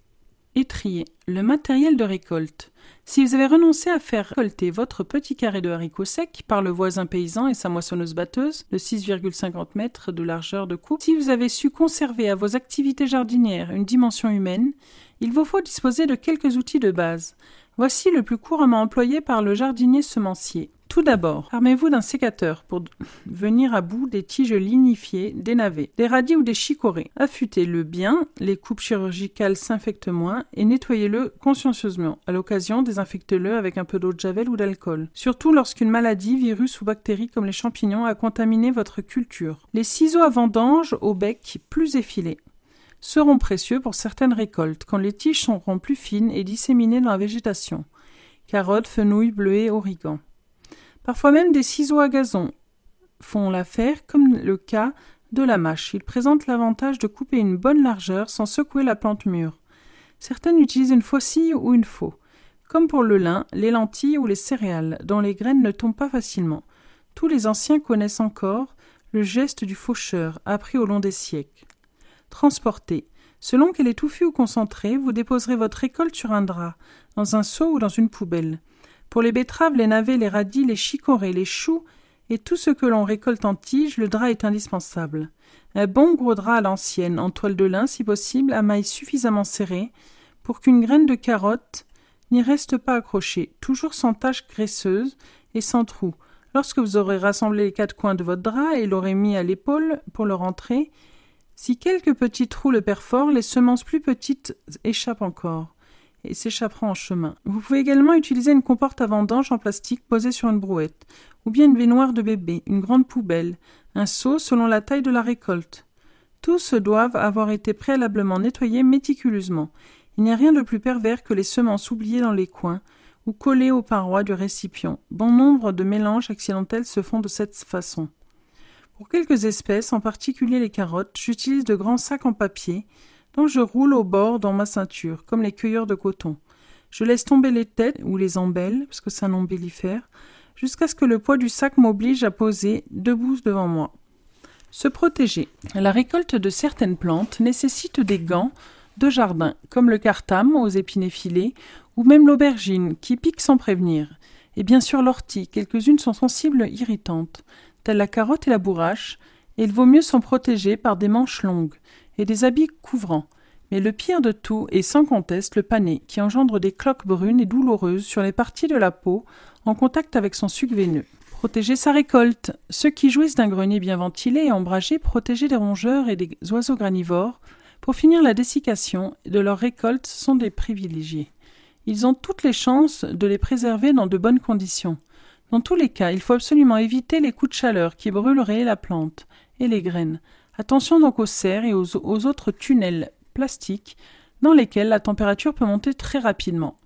Étrier, le matériel de récolte? Si vous avez renoncé à faire récolter votre petit carré de haricots secs par le voisin paysan et sa moissonneuse batteuse de 6,50 mètres de largeur de coupe, si vous avez su conserver à vos activités jardinières une dimension humaine, il vous faut disposer de quelques outils de base. Voici le plus couramment employé par le jardinier semencier. Tout d'abord, armez-vous d'un sécateur pour venir à bout des tiges lignifiées, des navets, des radis ou des chicorées. Affûtez-le bien, les coupes chirurgicales s'infectent moins et nettoyez-le consciencieusement. À l'occasion, désinfectez-le avec un peu d'eau de javel ou d'alcool. Surtout lorsqu'une maladie, virus ou bactérie comme les champignons a contaminé votre culture. Les ciseaux à vendange au bec plus effilé seront précieux pour certaines récoltes quand les tiges seront plus fines et disséminées dans la végétation. Carottes, fenouil, bleuets, origan. Parfois même des ciseaux à gazon font l'affaire, comme le cas de la mâche. Ils présentent l'avantage de couper une bonne largeur sans secouer la plante mûre. Certaines utilisent une faucille ou une faux, comme pour le lin, les lentilles ou les céréales, dont les graines ne tombent pas facilement. Tous les anciens connaissent encore le geste du faucheur, appris au long des siècles. Transporter. Selon qu'elle est touffue ou concentrée, vous déposerez votre récolte sur un drap, dans un seau ou dans une poubelle. Pour les betteraves, les navets, les radis, les chicorées, les choux et tout ce que l'on récolte en tige, le drap est indispensable. Un bon gros drap à l'ancienne, en toile de lin si possible, à mailles suffisamment serrées, pour qu'une graine de carotte n'y reste pas accrochée, toujours sans taches graisseuses et sans trous. Lorsque vous aurez rassemblé les quatre coins de votre drap et l'aurez mis à l'épaule pour le rentrer, si quelques petits trous le perforent, les semences plus petites échappent encore et s'échapperont en chemin. Vous pouvez également utiliser une comporte à vendange en plastique posée sur une brouette, ou bien une baignoire de bébé, une grande poubelle, un seau selon la taille de la récolte. Tous doivent avoir été préalablement nettoyés méticuleusement. Il n'y a rien de plus pervers que les semences oubliées dans les coins ou collées aux parois du récipient. Bon nombre de mélanges accidentels se font de cette façon. Pour quelques espèces, en particulier les carottes, j'utilise de grands sacs en papier donc je roule au bord dans ma ceinture, comme les cueilleurs de coton. Je laisse tomber les têtes ou les embelles, parce que c'est un ombellifère, jusqu'à ce que le poids du sac m'oblige à poser debout devant moi. Se protéger. La récolte de certaines plantes nécessite des gants de jardin, comme le cartam aux épines effilées, ou même l'aubergine, qui pique sans prévenir. Et bien sûr l'ortie, quelques-unes sont sensibles irritantes, telles la carotte et la bourrache, et il vaut mieux s'en protéger par des manches longues et des habits couvrants. Mais le pire de tout est sans conteste le pané, qui engendre des cloques brunes et douloureuses sur les parties de la peau en contact avec son suc veineux. Protéger sa récolte. Ceux qui jouissent d'un grenier bien ventilé et ombragé protégés des rongeurs et des oiseaux granivores, pour finir la dessiccation de leur récolte, sont des privilégiés. Ils ont toutes les chances de les préserver dans de bonnes conditions. Dans tous les cas, il faut absolument éviter les coups de chaleur qui brûleraient la plante et les graines, Attention donc aux serres et aux, autres tunnels plastiques dans lesquels la température peut monter très rapidement.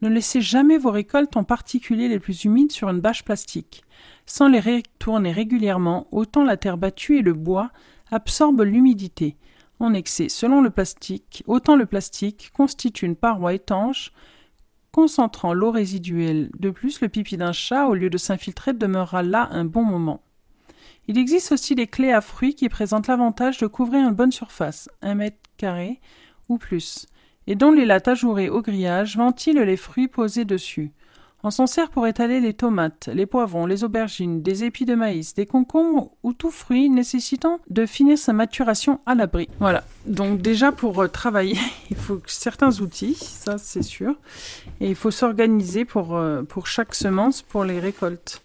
Ne laissez jamais vos récoltes, en particulier les plus humides, sur une bâche plastique. Sans les retourner régulièrement, autant la terre battue et le bois absorbent l'humidité en excès. Selon le plastique, autant le plastique constitue une paroi étanche concentrant l'eau résiduelle. De plus, le pipi d'un chat, au lieu de s'infiltrer, demeurera là un bon moment. Il existe aussi des clés à fruits qui présentent l'avantage de couvrir une bonne surface, un mètre carré ou plus, et dont les lattes ajourées au grillage ventilent les fruits posés dessus. On s'en sert pour étaler les tomates, les poivrons, les aubergines, des épis de maïs, des concombres ou tout fruit nécessitant de finir sa maturation à l'abri. Voilà. Donc déjà pour euh, travailler, [LAUGHS] il faut certains outils, ça c'est sûr, et il faut s'organiser pour, euh, pour chaque semence pour les récoltes.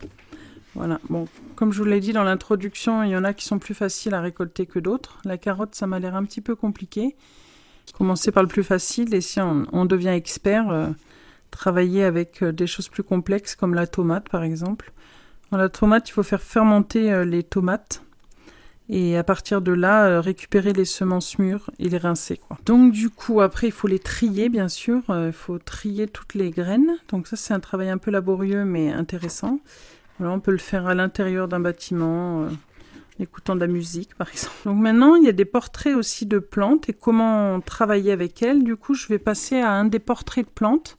Voilà. Bon, comme je vous l'ai dit dans l'introduction, il y en a qui sont plus faciles à récolter que d'autres. La carotte, ça m'a l'air un petit peu compliqué. Commencer par le plus facile et si on, devient expert, euh, travailler avec euh, des choses plus complexes comme la tomate par exemple. Dans la tomate, il faut faire fermenter euh, les tomates et à partir de là, récupérer les semences mûres et les rincer. Donc du coup, après, il faut les trier, bien sûr. Il faut trier toutes les graines. Donc ça, c'est un travail un peu laborieux mais intéressant on peut le faire à l'intérieur d'un bâtiment, euh, écoutant de la musique par [LAUGHS] exemple. Donc maintenant, il y a des portraits aussi de plantes et comment travailler avec elles. Du coup, je vais passer à un des portraits de plantes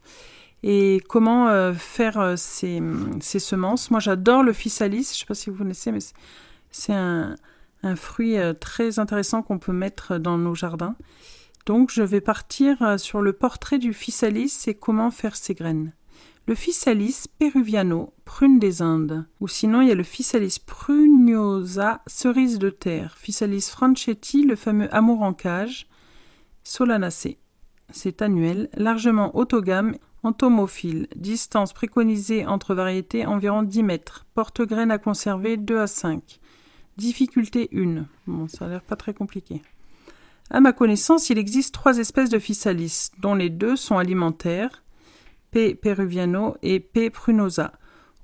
et comment euh, faire euh, ces, semences. Moi, j'adore le physalis. Je ne sais pas si vous connaissez, mais c'est un, un, fruit très intéressant qu'on peut mettre dans nos jardins. Donc je vais partir euh, sur le portrait du physalis et comment faire ses graines. Le physalis peruviano, prune des Indes, ou sinon il y a le physalis prugnosa, cerise de terre, physalis franchetti, le fameux amour en cage, solanacée. C'est annuel, largement autogame, entomophile, distance préconisée entre variétés environ 10 mètres, porte-graines à conserver 2 à 5. Difficulté 1. Bon, ça a l'air pas très compliqué. À ma connaissance, il existe trois espèces de physalis, dont les deux sont alimentaires, P. peruviano et P. prunosa,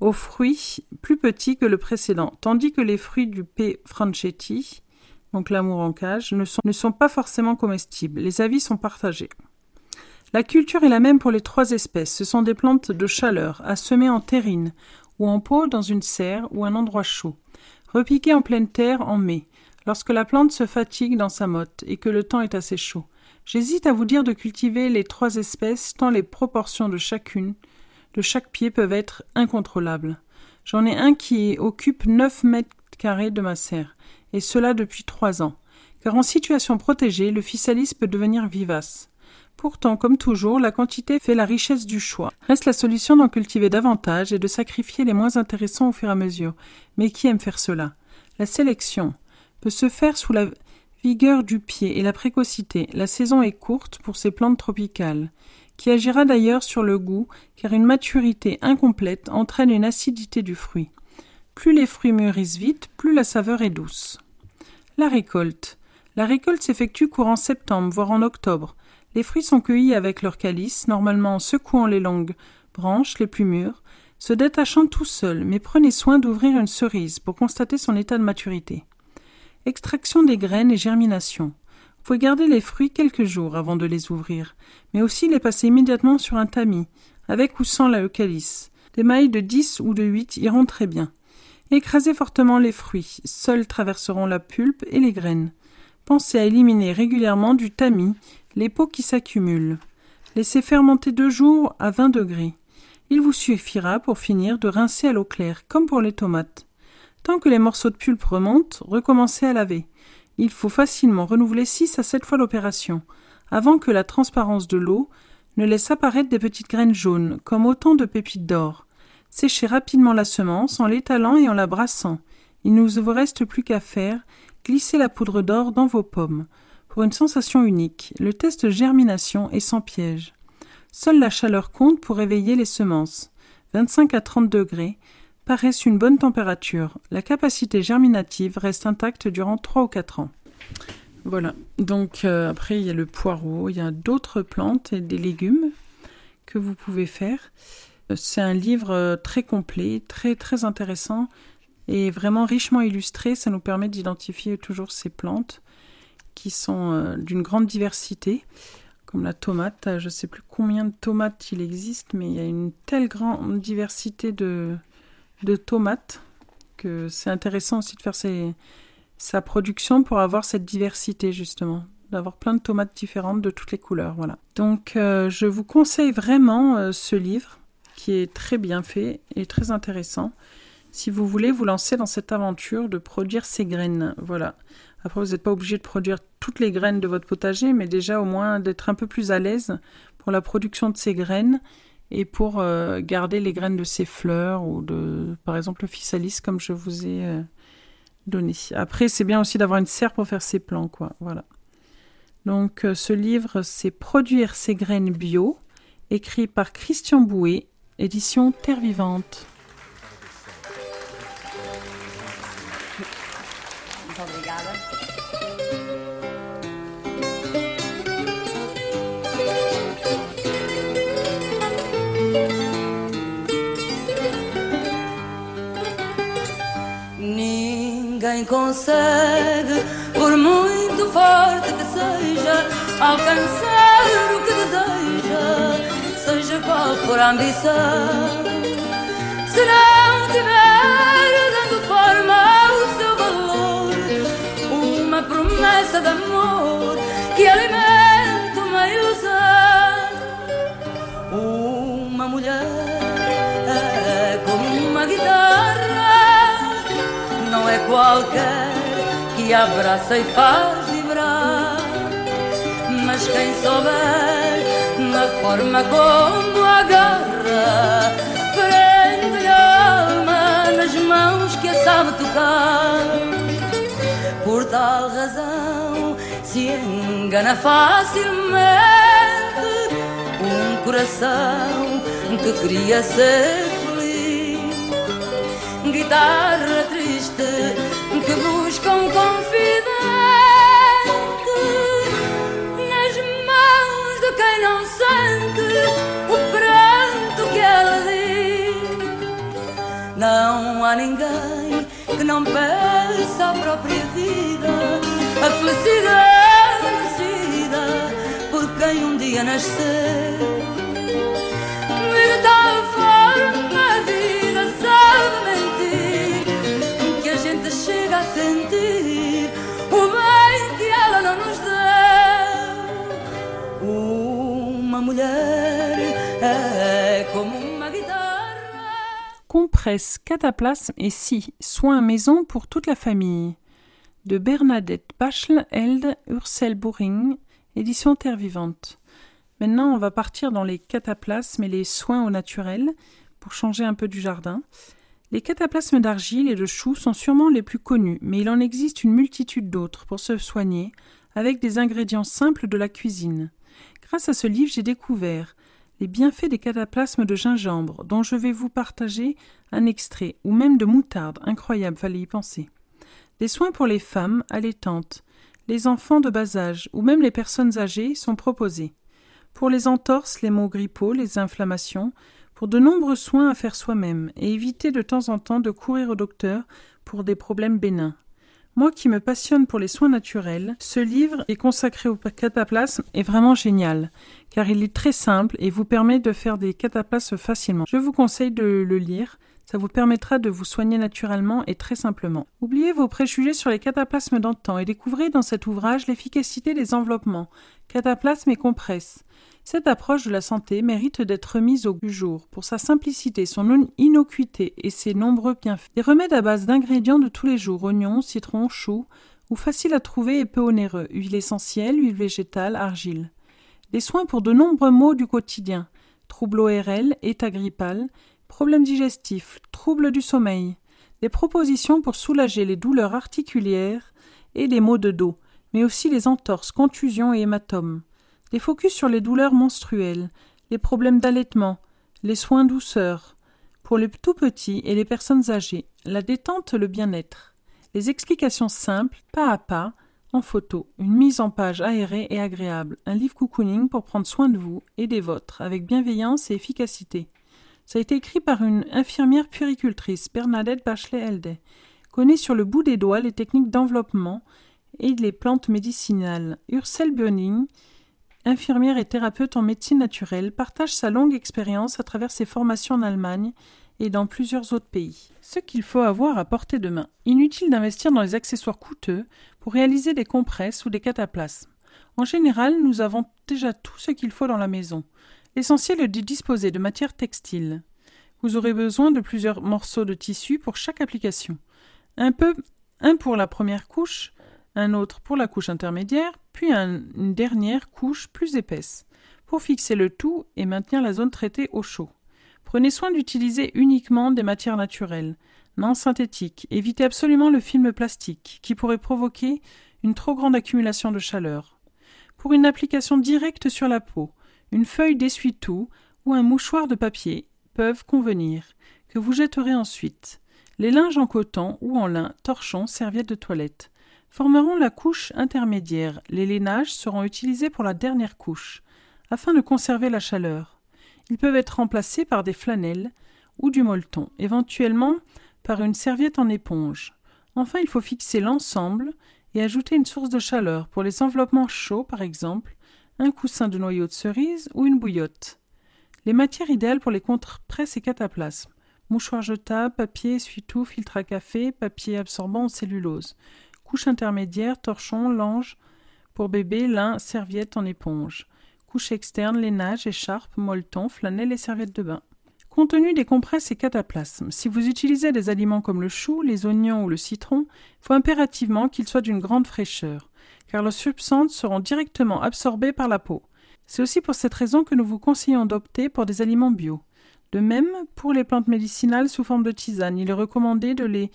aux fruits plus petits que le précédent, tandis que les fruits du P. franchetti, donc l'amour en cage, ne sont, pas forcément comestibles. Les avis sont partagés. La culture est la même pour les trois espèces. Ce sont des plantes de chaleur, à semer en terrine, ou en pot dans une serre ou un endroit chaud. Repiquées en pleine terre en mai, lorsque la plante se fatigue dans sa motte et que le temps est assez chaud. J'hésite à vous dire de cultiver les trois espèces tant les proportions de chacune, de chaque pied peuvent être incontrôlables. J'en ai un qui occupe neuf mètres carrés de ma serre, et cela depuis trois ans. Car en situation protégée, le physalis peut devenir vivace. Pourtant, comme toujours, la quantité fait la richesse du choix. Reste la solution d'en cultiver davantage et de sacrifier les moins intéressants au fur et à mesure. Mais qui aime faire cela? La sélection peut se faire sous la vigueur du pied et la précocité, la saison est courte pour ces plantes tropicales, qui agira d'ailleurs sur le goût, car une maturité incomplète entraîne une acidité du fruit. Plus les fruits mûrissent vite, plus la saveur est douce. La récolte. La récolte s'effectue courant septembre, voire en octobre. Les fruits sont cueillis avec leur calice, normalement en secouant les longues branches les plus mûres, se détachant tout seuls, mais prenez soin d'ouvrir une cerise pour constater son état de maturité. Extraction des graines et germination. Vous pouvez garder les fruits quelques jours avant de les ouvrir, mais aussi les passer immédiatement sur un tamis, avec ou sans la eucalypse. Des mailles de 10 ou de 8 iront très bien. Écrasez fortement les fruits, seuls traverseront la pulpe et les graines. Pensez à éliminer régulièrement du tamis les peaux qui s'accumulent. Laissez fermenter deux jours à 20 degrés. Il vous suffira pour finir de rincer à l'eau claire, comme pour les tomates. Tant que les morceaux de pulpe remontent, recommencez à laver. Il faut facilement renouveler six à sept fois l'opération, avant que la transparence de l'eau ne laisse apparaître des petites graines jaunes, comme autant de pépites d'or. Séchez rapidement la semence en l'étalant et en la brassant. Il ne vous reste plus qu'à faire glisser la poudre d'or dans vos pommes. Pour une sensation unique, le test germination est sans piège. Seule la chaleur compte pour réveiller les semences. 25 à 30 degrés, paraissent une bonne température. La capacité germinative reste intacte durant 3 ou 4 ans. Voilà. Donc euh, après, il y a le poireau, il y a d'autres plantes et des légumes que vous pouvez faire. Euh, c'est un livre euh, très complet, très très intéressant et vraiment richement illustré. Ça nous permet d'identifier toujours ces plantes qui sont d'une grande diversité, comme la tomate. Je ne sais plus combien de tomates il existe, mais il y a une telle grande diversité de, de tomates, que c'est intéressant aussi de faire sa production pour avoir cette diversité justement, d'avoir plein de tomates différentes de toutes les couleurs. Voilà. Donc euh, je vous conseille vraiment euh, ce livre qui est très bien fait et très intéressant si vous voulez vous lancer dans cette aventure de produire ces graines. Voilà. Après, vous n'êtes pas obligé de produire toutes les graines de votre potager, mais déjà au moins d'être un peu plus à l'aise pour la production de ces graines et pour euh, garder les graines de ces fleurs ou de, par exemple, le physalis comme je vous ai euh, donné. Après, c'est bien aussi d'avoir une serre pour faire ses plants, quoi. Voilà. Donc, euh, ce livre, c'est Produire ses graines bio, écrit par Christian Bouet, édition Terre Vivante. Ninguém consegue, por muito forte que seja, alcançar o que deseja, seja qual for a ambição. Se não tiver dando forma ao seu valor, uma promessa de amor que alimenta uma ilusão. Uma mulher é como uma guitarra não é qualquer que abraça e faz vibrar, mas quem souber na forma como agarra, prende-lhe a alma nas mãos que a sabe tocar. Por tal razão se engana facilmente um coração que queria ser feliz. Guitarra triste que busca um confidente nas mãos de quem não sente o pranto que ela diz. Não há ninguém que não peça a própria vida, a felicidade merecida por quem um dia nasceu. Compresse, cataplasme et scie, soins maison pour toute la famille. De Bernadette Bachelheld, Ursel Boring, édition Terre Vivante. Maintenant, on va partir dans les cataplasmes et les soins au naturel pour changer un peu du jardin. Les cataplasmes d'argile et de chou sont sûrement les plus connus, mais il en existe une multitude d'autres pour se soigner avec des ingrédients simples de la cuisine. Grâce à ce livre, j'ai découvert les bienfaits des cataplasmes de gingembre, dont je vais vous partager un extrait, ou même de moutarde, incroyable, fallait y penser. Des soins pour les femmes allaitantes, les enfants de bas âge, ou même les personnes âgées sont proposés. Pour les entorses, les maux grippaux, les inflammations, pour de nombreux soins à faire soi-même, et éviter de temps en temps de courir au docteur pour des problèmes bénins. Moi qui me passionne pour les soins naturels, ce livre est consacré au cataplasme est vraiment génial, car il est très simple et vous permet de faire des cataplasmes facilement. Je vous conseille de le lire, ça vous permettra de vous soigner naturellement et très simplement. Oubliez vos préjugés sur les cataplasmes d'antan et découvrez dans cet ouvrage l'efficacité des enveloppements, cataplasmes et compresses. Cette approche de la santé mérite d'être remise au jour pour sa simplicité, son innocuité et ses nombreux bienfaits. Des remèdes à base d'ingrédients de tous les jours, oignons, citrons, choux, ou faciles à trouver et peu onéreux, huile essentielle, huile végétale, argile. Des soins pour de nombreux maux du quotidien, troubles ORL, état grippal, problèmes digestifs, troubles du sommeil, des propositions pour soulager les douleurs articulaires et les maux de dos, mais aussi les entorses, contusions et hématomes des focus sur les douleurs menstruelles, les problèmes d'allaitement, les soins douceurs, pour les tout petits et les personnes âgées, la détente, le bien-être, les explications simples, pas à pas, en photo, une mise en page aérée et agréable, un livre cocooning pour prendre soin de vous et des vôtres, avec bienveillance et efficacité. Ça a été écrit par une infirmière puéricultrice, Bernadette Bachelet-Heldet, connaît sur le bout des doigts les techniques d'enveloppement et les plantes médicinales. Ursel Böning, infirmière et thérapeute en médecine naturelle, partage sa longue expérience à travers ses formations en Allemagne et dans plusieurs autres pays. Ce qu'il faut avoir à portée de main. Inutile d'investir dans les accessoires coûteux pour réaliser des compresses ou des cataplasmes. En général, nous avons déjà tout ce qu'il faut dans la maison. L'essentiel est de disposer de matières textiles. Vous aurez besoin de plusieurs morceaux de tissu pour chaque application. Un peu, un pour la première couche, un autre pour la couche intermédiaire, puis une dernière couche plus épaisse, pour fixer le tout et maintenir la zone traitée au chaud. Prenez soin d'utiliser uniquement des matières naturelles, non synthétiques. Évitez absolument le film plastique, qui pourrait provoquer une trop grande accumulation de chaleur. Pour une application directe sur la peau, une feuille d'essuie-tout ou un mouchoir de papier peuvent convenir, que vous jetterez ensuite. Les linges en coton ou en lin, torchons, serviettes de toilette formeront la couche intermédiaire. Les lainages seront utilisés pour la dernière couche, afin de conserver la chaleur. Ils peuvent être remplacés par des flanelles ou du molleton, éventuellement par une serviette en éponge. Enfin, il faut fixer l'ensemble et ajouter une source de chaleur pour les enveloppements chauds, par exemple, un coussin de noyau de cerise ou une bouillotte. Les matières idéales pour les contre-presses et cataplasmes mouchoir jetable, papier, essuie-tout, filtre à café, papier absorbant ou cellulose couche intermédiaire, torchon, lange, pour bébé, lin, serviette en éponge, couche externe, lainage, écharpe, molleton, flanelle et serviette de bain. Contenu des compresses et cataplasmes. Si vous utilisez des aliments comme le chou, les oignons ou le citron, il faut impérativement qu'ils soient d'une grande fraîcheur, car leurs substances seront directement absorbées par la peau. C'est aussi pour cette raison que nous vous conseillons d'opter pour des aliments bio. De même, pour les plantes médicinales sous forme de tisane, il est recommandé de les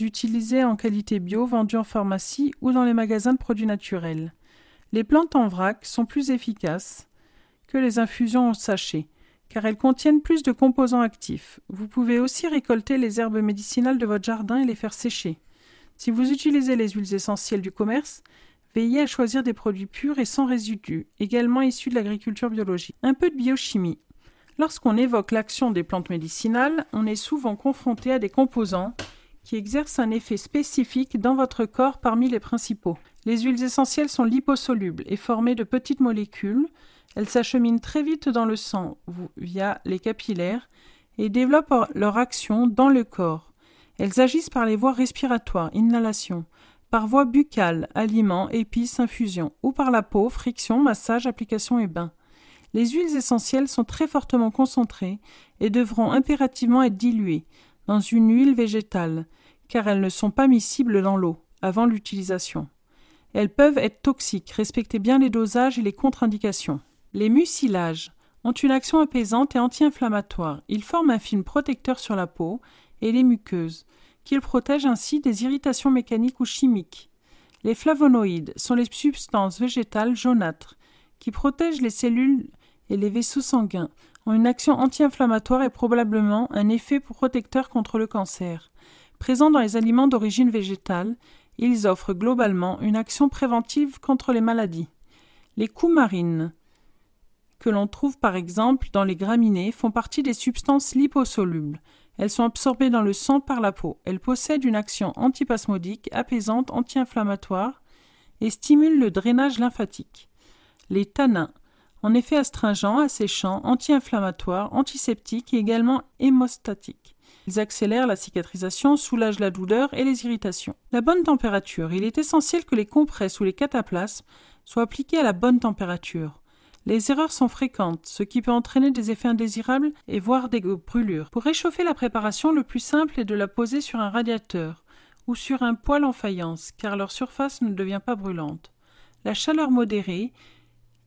utiliser en qualité bio vendues en pharmacie ou dans les magasins de produits naturels. Les plantes en vrac sont plus efficaces que les infusions en sachet car elles contiennent plus de composants actifs. Vous pouvez aussi récolter les herbes médicinales de votre jardin et les faire sécher. Si vous utilisez les huiles essentielles du commerce, veillez à choisir des produits purs et sans résidus, également issus de l'agriculture biologique. Un peu de biochimie. Lorsqu'on évoque l'action des plantes médicinales, on est souvent confronté à des composants qui exercent un effet spécifique dans votre corps parmi les principaux. Les huiles essentielles sont liposolubles et formées de petites molécules elles s'acheminent très vite dans le sang via les capillaires et développent leur action dans le corps. Elles agissent par les voies respiratoires, inhalation, par voie buccale, aliments, épices, infusion, ou par la peau, friction, massage, application et bain. Les huiles essentielles sont très fortement concentrées et devront impérativement être diluées dans une huile végétale, car elles ne sont pas miscibles dans l'eau avant l'utilisation. Elles peuvent être toxiques, respectez bien les dosages et les contre-indications. Les mucilages ont une action apaisante et anti-inflammatoire. Ils forment un film protecteur sur la peau et les muqueuses, qu'ils protègent ainsi des irritations mécaniques ou chimiques. Les flavonoïdes sont les substances végétales jaunâtres qui protègent les cellules et les vaisseaux sanguins, une action anti-inflammatoire et probablement un effet protecteur contre le cancer. Présents dans les aliments d'origine végétale, ils offrent globalement une action préventive contre les maladies. Les coumarines que l'on trouve par exemple dans les graminées font partie des substances liposolubles. Elles sont absorbées dans le sang par la peau. Elles possèdent une action antipasmodique, apaisante, anti-inflammatoire et stimulent le drainage lymphatique. Les tanins, en effet astringents, asséchants, anti-inflammatoires, antiseptiques et également hémostatiques. Ils accélèrent la cicatrisation, soulagent la douleur et les irritations. La bonne température. Il est essentiel que les compresses ou les cataplasmes soient appliqués à la bonne température. Les erreurs sont fréquentes, ce qui peut entraîner des effets indésirables et voire des brûlures. Pour réchauffer la préparation, le plus simple est de la poser sur un radiateur ou sur un poêle en faïence, car leur surface ne devient pas brûlante. La chaleur modérée,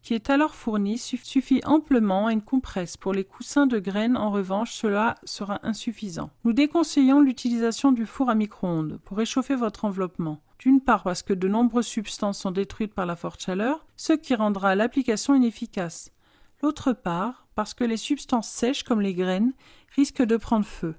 qui est alors fournie, suffit amplement à une compresse. Pour les coussins de graines, en revanche, cela sera insuffisant. Nous déconseillons l'utilisation du four à micro-ondes pour réchauffer votre enveloppement d'une part parce que de nombreuses substances sont détruites par la forte chaleur, ce qui rendra l'application inefficace. L'autre part parce que les substances sèches comme les graines risquent de prendre feu.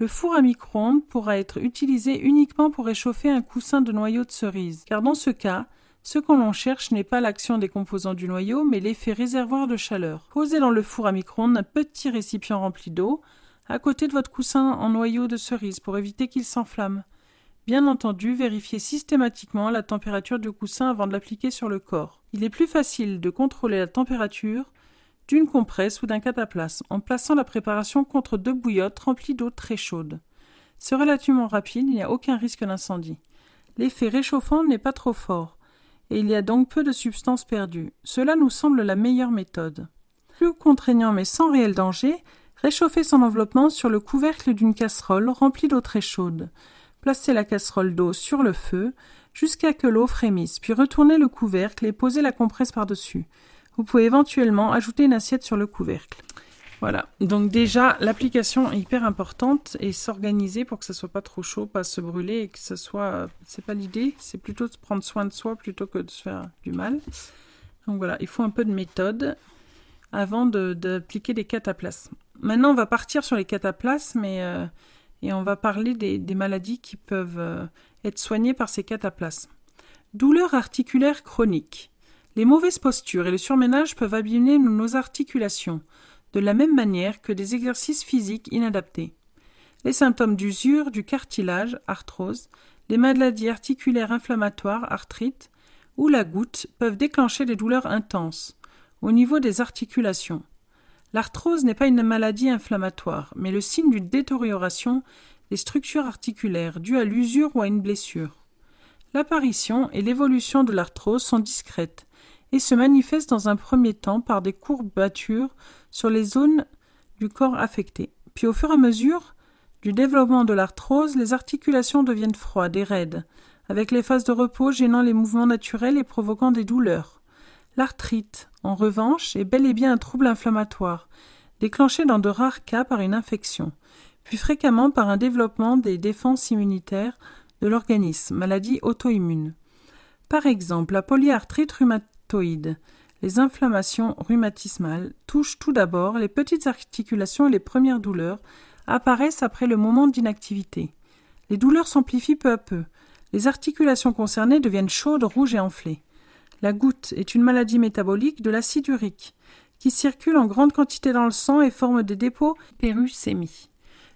Le four à micro-ondes pourra être utilisé uniquement pour réchauffer un coussin de noyau de cerise, car dans ce cas, ce qu'on l'on cherche n'est pas l'action des composants du noyau, mais l'effet réservoir de chaleur. Posez dans le four à micro-ondes un petit récipient rempli d'eau, à côté de votre coussin en noyau de cerise, pour éviter qu'il s'enflamme. Bien entendu, vérifiez systématiquement la température du coussin avant de l'appliquer sur le corps. Il est plus facile de contrôler la température d'une compresse ou d'un cataplasme en plaçant la préparation contre deux bouillottes remplies d'eau très chaude. C'est relativement rapide, il n'y a aucun risque d'incendie. L'effet réchauffant n'est pas trop fort, et il y a donc peu de substances perdues. Cela nous semble la meilleure méthode. Plus contraignant mais sans réel danger, réchauffer son enveloppement sur le couvercle d'une casserole remplie d'eau très chaude. Placez la casserole d'eau sur le feu jusqu'à que l'eau frémisse, puis retournez le couvercle et posez la compresse par-dessus. Vous pouvez éventuellement ajouter une assiette sur le couvercle. Voilà. Donc déjà, l'application est hyper importante et s'organiser pour que ça soit pas trop chaud, pas se brûler et que ce soit. C'est pas l'idée. C'est plutôt de prendre soin de soi plutôt que de se faire du mal. Donc voilà, il faut un peu de méthode avant d'appliquer des cataplasmes. Maintenant, on va partir sur les cataplasmes, mais euh, et on va parler des, maladies qui peuvent euh, être soignées par ces cataplasmes. Douleurs articulaires chroniques. Les mauvaises postures et le surménage peuvent abîmer nos articulations, de la même manière que des exercices physiques inadaptés. Les symptômes d'usure du cartilage, arthrose, les maladies articulaires inflammatoires, arthrite, ou la goutte peuvent déclencher des douleurs intenses au niveau des articulations. L'arthrose n'est pas une maladie inflammatoire, mais le signe d'une détérioration des structures articulaires due à l'usure ou à une blessure. L'apparition et l'évolution de l'arthrose sont discrètes et se manifestent dans un premier temps par des courbatures sur les zones du corps affectées. Puis au fur et à mesure du développement de l'arthrose, les articulations deviennent froides et raides, avec les phases de repos gênant les mouvements naturels et provoquant des douleurs. L'arthrite, en revanche, est bel et bien un trouble inflammatoire, déclenché dans de rares cas par une infection, puis fréquemment par un développement des défenses immunitaires de l'organisme, maladie auto-immune. Par exemple, la polyarthrite rhumatoïde, les inflammations rhumatismales touchent tout d'abord les petites articulations et les premières douleurs apparaissent après le moment d'inactivité. Les douleurs s'amplifient peu à peu. Les articulations concernées deviennent chaudes, rouges et enflées. La goutte est une maladie métabolique de l'acide urique, qui circule en grande quantité dans le sang et forme des dépôts pérusémies.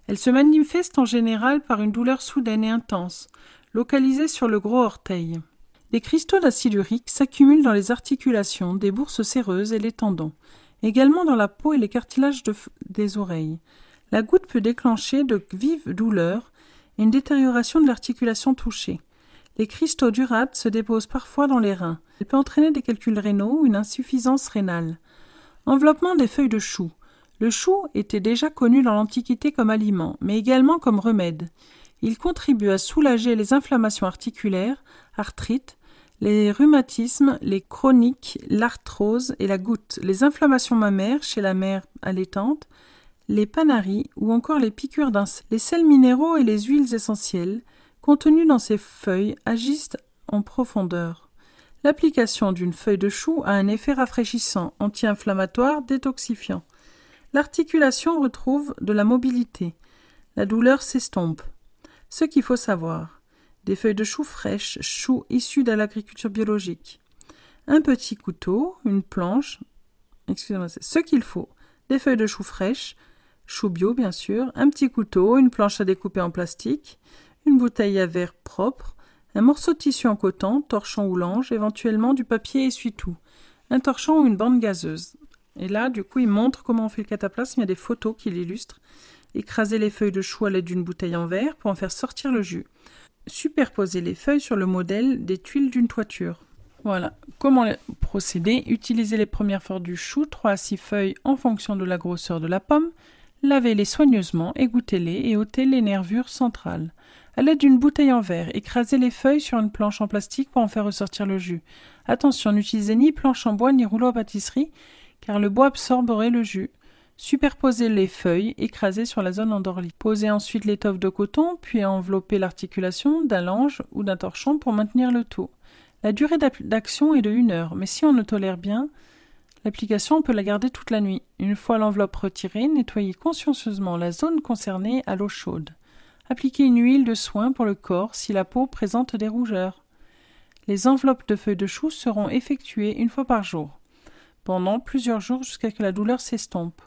Elle se manifeste en général par une douleur soudaine et intense, localisée sur le gros orteil. Des cristaux d'acide urique s'accumulent dans les articulations, des bourses séreuses et les tendons, également dans la peau et les cartilages des oreilles. La goutte peut déclencher de vives douleurs et une détérioration de l'articulation touchée. Les cristaux d'urate se déposent parfois dans les reins. Elle peut entraîner des calculs rénaux ou une insuffisance rénale. Enveloppement des feuilles de chou. Le chou était déjà connu dans l'Antiquité comme aliment, mais également comme remède. Il contribue à soulager les inflammations articulaires, arthrite, les rhumatismes, les chroniques, l'arthrose et la goutte, les inflammations mammaires chez la mère allaitante, les panaries ou encore les piqûres d'insectes. Les sels minéraux et les huiles essentielles, contenus dans ces feuilles agissent en profondeur. L'application d'une feuille de chou a un effet rafraîchissant, anti-inflammatoire, détoxifiant. L'articulation retrouve de la mobilité. La douleur s'estompe. Ce qu'il faut savoir. Des feuilles de chou fraîches, chou issus de l'agriculture biologique. Un petit couteau, une planche. Excusez-moi, c'est ce qu'il faut. Des feuilles de chou fraîches, chou bio bien sûr, un petit couteau, une planche à découper en plastique, une bouteille à verre propre, un morceau de tissu en coton, torchon ou lange, éventuellement du papier essuie-tout, un torchon ou une bande gazeuse. Et là, du coup, il montre comment on fait le cataplasme. Il y a des photos qui l'illustrent. Écraser les feuilles de chou à l'aide d'une bouteille en verre pour en faire sortir le jus. Superposer les feuilles sur le modèle des tuiles d'une toiture. Voilà. Comment procéder? Utiliser les premières feuilles du chou, 3 à 6 feuilles en fonction de la grosseur de la pomme. Lavez-les soigneusement, égouttez-les et ôtez les nervures centrales. À l'aide d'une bouteille en verre, écrasez les feuilles sur une planche en plastique pour en faire ressortir le jus. Attention, n'utilisez ni planche en bois ni rouleau à pâtisserie, car le bois absorberait le jus. Superposez les feuilles écrasées sur la zone endorlie. Posez ensuite l'étoffe de coton, puis enveloppez l'articulation d'un lange ou d'un torchon pour maintenir le tout. La durée d'action est de une heure, mais si on ne tolère bien, l'application on peut la garder toute la nuit. Une fois l'enveloppe retirée, nettoyez consciencieusement la zone concernée à l'eau chaude. Appliquez une huile de soin pour le corps si la peau présente des rougeurs. Les enveloppes de feuilles de chou seront effectuées une fois par jour, pendant plusieurs jours jusqu'à ce que la douleur s'estompe.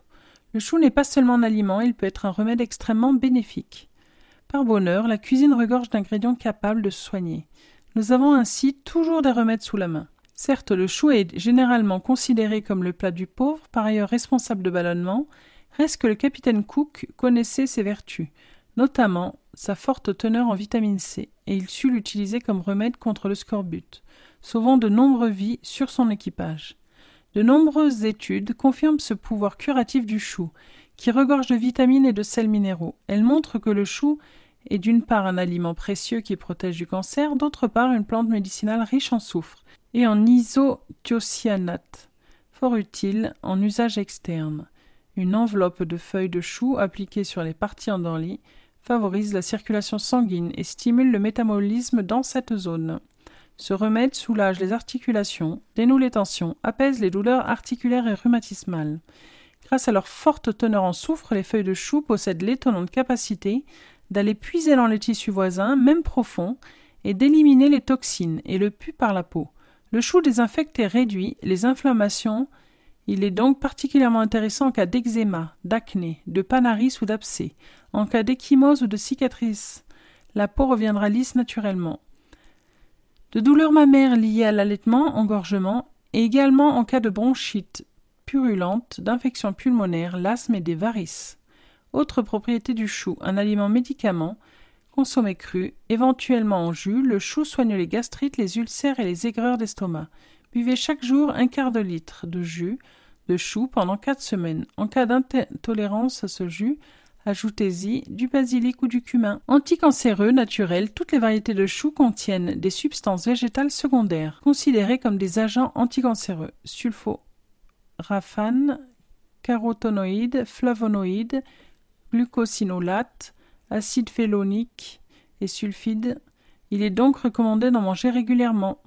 Le chou n'est pas seulement un aliment, il peut être un remède extrêmement bénéfique. Par bonheur, la cuisine regorge d'ingrédients capables de soigner. Nous avons ainsi toujours des remèdes sous la main. Certes, le chou est généralement considéré comme le plat du pauvre, par ailleurs responsable de ballonnement, reste que le capitaine Cook connaissait ses vertus notamment sa forte teneur en vitamine C, et il sut l'utiliser comme remède contre le scorbut, sauvant de nombreuses vies sur son équipage. De nombreuses études confirment ce pouvoir curatif du chou, qui regorge de vitamines et de sels minéraux. Elles montrent que le chou est d'une part un aliment précieux qui protège du cancer, d'autre part une plante médicinale riche en soufre et en isothiocyanate, fort utile en usage externe. Une enveloppe de feuilles de chou appliquée sur les parties endormies favorise la circulation sanguine et stimule le métabolisme dans cette zone. Ce remède soulage les articulations, dénoue les tensions, apaise les douleurs articulaires et rhumatismales. Grâce à leur forte teneur en soufre, les feuilles de chou possèdent l'étonnante capacité d'aller puiser dans les tissus voisins, même profonds, et d'éliminer les toxines et le pus par la peau. Le chou désinfecte et réduit les inflammations. Il est donc particulièrement intéressant en cas d'eczéma, d'acné, de panaris ou d'abcès, en cas d'échymose ou de cicatrice, la peau reviendra lisse naturellement. De douleurs mammaires liées à l'allaitement, engorgement, et également en cas de bronchite purulente, d'infection pulmonaire, l'asthme et des varices. Autre propriété du chou, un aliment médicament, consommé cru, éventuellement en jus, le chou soigne les gastrites, les ulcères et les aigreurs d'estomac. Buvez chaque jour un quart de litre de jus de chou pendant quatre semaines. En cas d'intolérance à ce jus, Ajoutez-y du basilic ou du cumin. Anticancéreux, naturel, toutes les variétés de choux contiennent des substances végétales secondaires, considérées comme des agents anticancéreux. Sulfo, raphane, carotonoïdes, flavonoïdes, glucosinolates, acide phélonique et sulfide. Il est donc recommandé d'en manger régulièrement.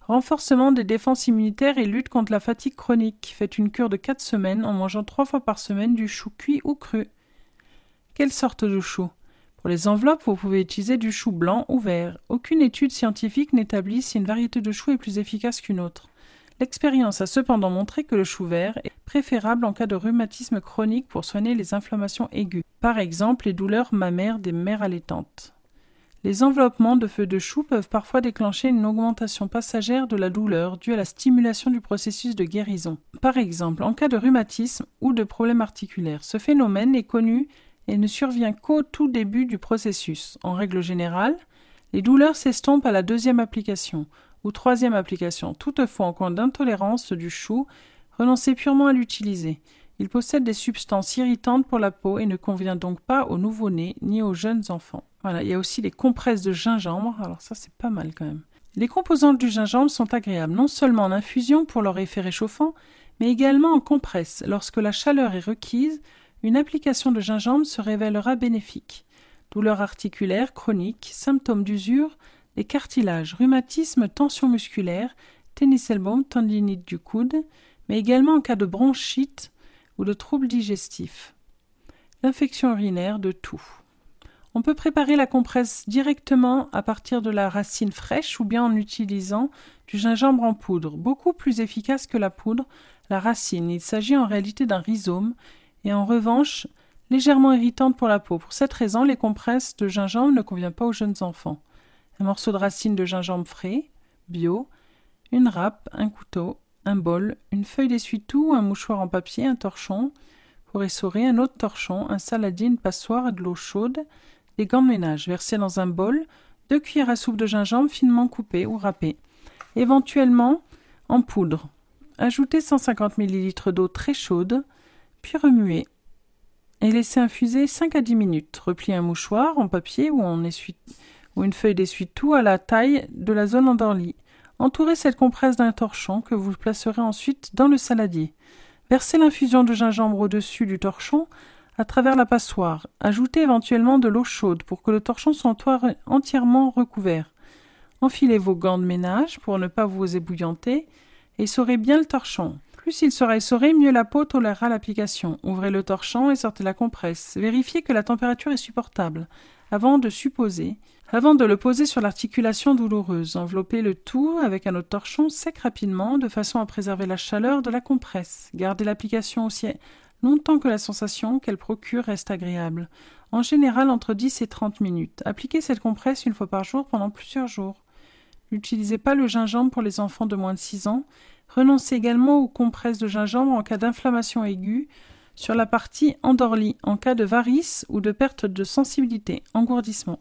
Renforcement des défenses immunitaires et lutte contre la fatigue chronique. Faites une cure de 4 semaines en mangeant 3 fois par semaine du chou cuit ou cru. Quelle sorte de chou Pour les enveloppes, vous pouvez utiliser du chou blanc ou vert. Aucune étude scientifique n'établit si une variété de chou est plus efficace qu'une autre. L'expérience a cependant montré que le chou vert est préférable en cas de rhumatisme chronique pour soigner les inflammations aiguës, par exemple les douleurs mammaires des mères allaitantes. Les enveloppements de feu de chou peuvent parfois déclencher une augmentation passagère de la douleur due à la stimulation du processus de guérison. Par exemple, en cas de rhumatisme ou de problèmes articulaires, ce phénomène est connu et ne survient qu'au tout début du processus. En règle générale, les douleurs s'estompent à la deuxième application ou troisième application. Toutefois, en cas d'intolérance du chou, renoncez purement à l'utiliser. Il possède des substances irritantes pour la peau et ne convient donc pas aux nouveau-nés ni aux jeunes enfants. Voilà, il y a aussi les compresses de gingembre. Alors ça, c'est pas mal quand même. Les composantes du gingembre sont agréables non seulement en infusion pour leur effet réchauffant, mais également en compresse. Lorsque la chaleur est requise, une application de gingembre se révélera bénéfique. Douleurs articulaires chroniques, symptômes d'usure, les cartilages, rhumatisme, tension musculaire, tennis elbow, tendinite du coude, mais également en cas de bronchite ou de troubles digestifs. L'infection urinaire de tout. On peut préparer la compresse directement à partir de la racine fraîche ou bien en utilisant du gingembre en poudre, beaucoup plus efficace que la poudre, la racine. Il s'agit en réalité d'un rhizome et en revanche légèrement irritante pour la peau. Pour cette raison, les compresses de gingembre ne conviennent pas aux jeunes enfants. Un morceau de racine de gingembre frais, bio, une râpe, un couteau, un bol, une feuille d'essuie-tout, un mouchoir en papier, un torchon pour essorer, un autre torchon, un saladier, une passoire, de l'eau chaude, des gants de ménage versés dans un bol, deux cuillères à soupe de gingembre finement coupées ou râpées, éventuellement en poudre. Ajoutez 150 ml d'eau très chaude, puis remuez et laissez infuser 5 à 10 minutes. Repliez un mouchoir en papier ou, une feuille d'essuie-tout à la taille de la zone endorlie. Entourez cette compresse d'un torchon que vous placerez ensuite dans le saladier. Versez l'infusion de gingembre au-dessus du torchon à travers la passoire. Ajoutez éventuellement de l'eau chaude pour que le torchon soit entièrement recouvert. Enfilez vos gants de ménage pour ne pas vous ébouillanter et essorez bien le torchon. Plus il sera essoré, mieux la peau tolérera l'application. Ouvrez le torchon et sortez la compresse. Vérifiez que la température est supportable avant de supposer, avant de le poser sur l'articulation douloureuse. Enveloppez le tout avec un autre torchon sec rapidement de façon à préserver la chaleur de la compresse. Gardez l'application aussi longtemps que la sensation qu'elle procure reste agréable. En général entre 10 et 30 minutes. Appliquez cette compresse une fois par jour pendant plusieurs jours. N'utilisez pas le gingembre pour les enfants de moins de 6 ans Renoncez également aux compresses de gingembre en cas d'inflammation aiguë sur la partie endorlie, en cas de varices ou de perte de sensibilité, engourdissement.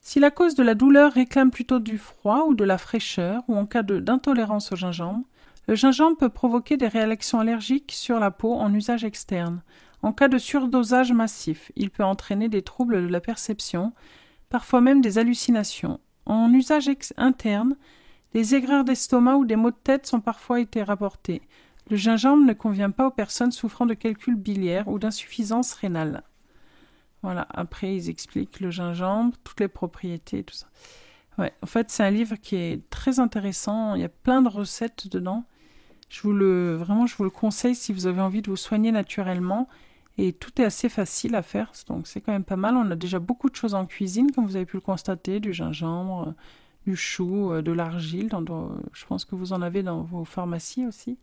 Si la cause de la douleur réclame plutôt du froid ou de la fraîcheur, ou en cas d'intolérance au gingembre, le gingembre peut provoquer des réactions allergiques sur la peau en usage externe. En cas de surdosage massif, il peut entraîner des troubles de la perception, parfois même des hallucinations. En usage interne, des aigreurs d'estomac ou des maux de tête sont parfois été rapportés. Le gingembre ne convient pas aux personnes souffrant de calculs biliaires ou d'insuffisance rénale. Voilà, après ils expliquent le gingembre, toutes les propriétés, tout ça. Ouais, en fait, c'est un livre qui est très intéressant, il y a plein de recettes dedans. Je vous le vraiment je vous le conseille si vous avez envie de vous soigner naturellement et tout est assez facile à faire, donc c'est quand même pas mal. On a déjà beaucoup de choses en cuisine comme vous avez pu le constater, du gingembre, du chou, euh, de l'argile. Je pense que vous en avez dans vos pharmacies aussi.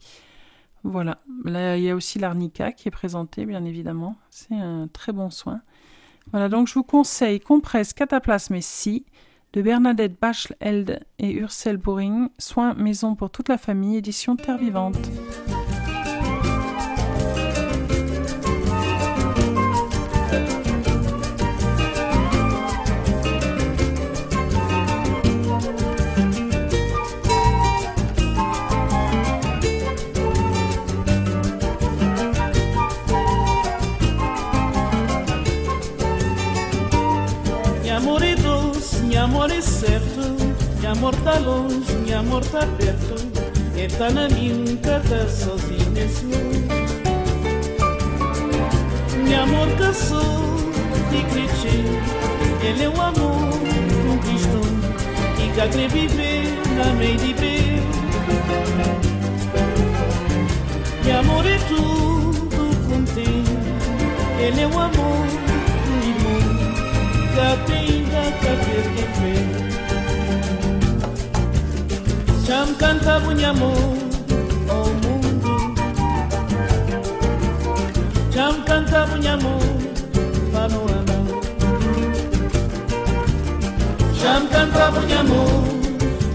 Voilà. Là, il y a aussi l'arnica qui est présenté, bien évidemment. C'est un très bon soin. Voilà, donc je vous conseille Compresse Cataplasme et Si de Bernadette Bachleld et Ursel Boring, Soins maison pour toute la famille, édition Terre Vivante. Amor é certo. Minha amor tá longe, minha amor tá perto. E tá na minha casa sozinho nesse mundo. Minha amor caçou e cresceu. Ele é o amor conquistou. E que viver na meio de bem. Meu amor é tudo contém. Ele é o amor. nunca tenga capir que fe Cham canta oh mundo Cham canta bunyamu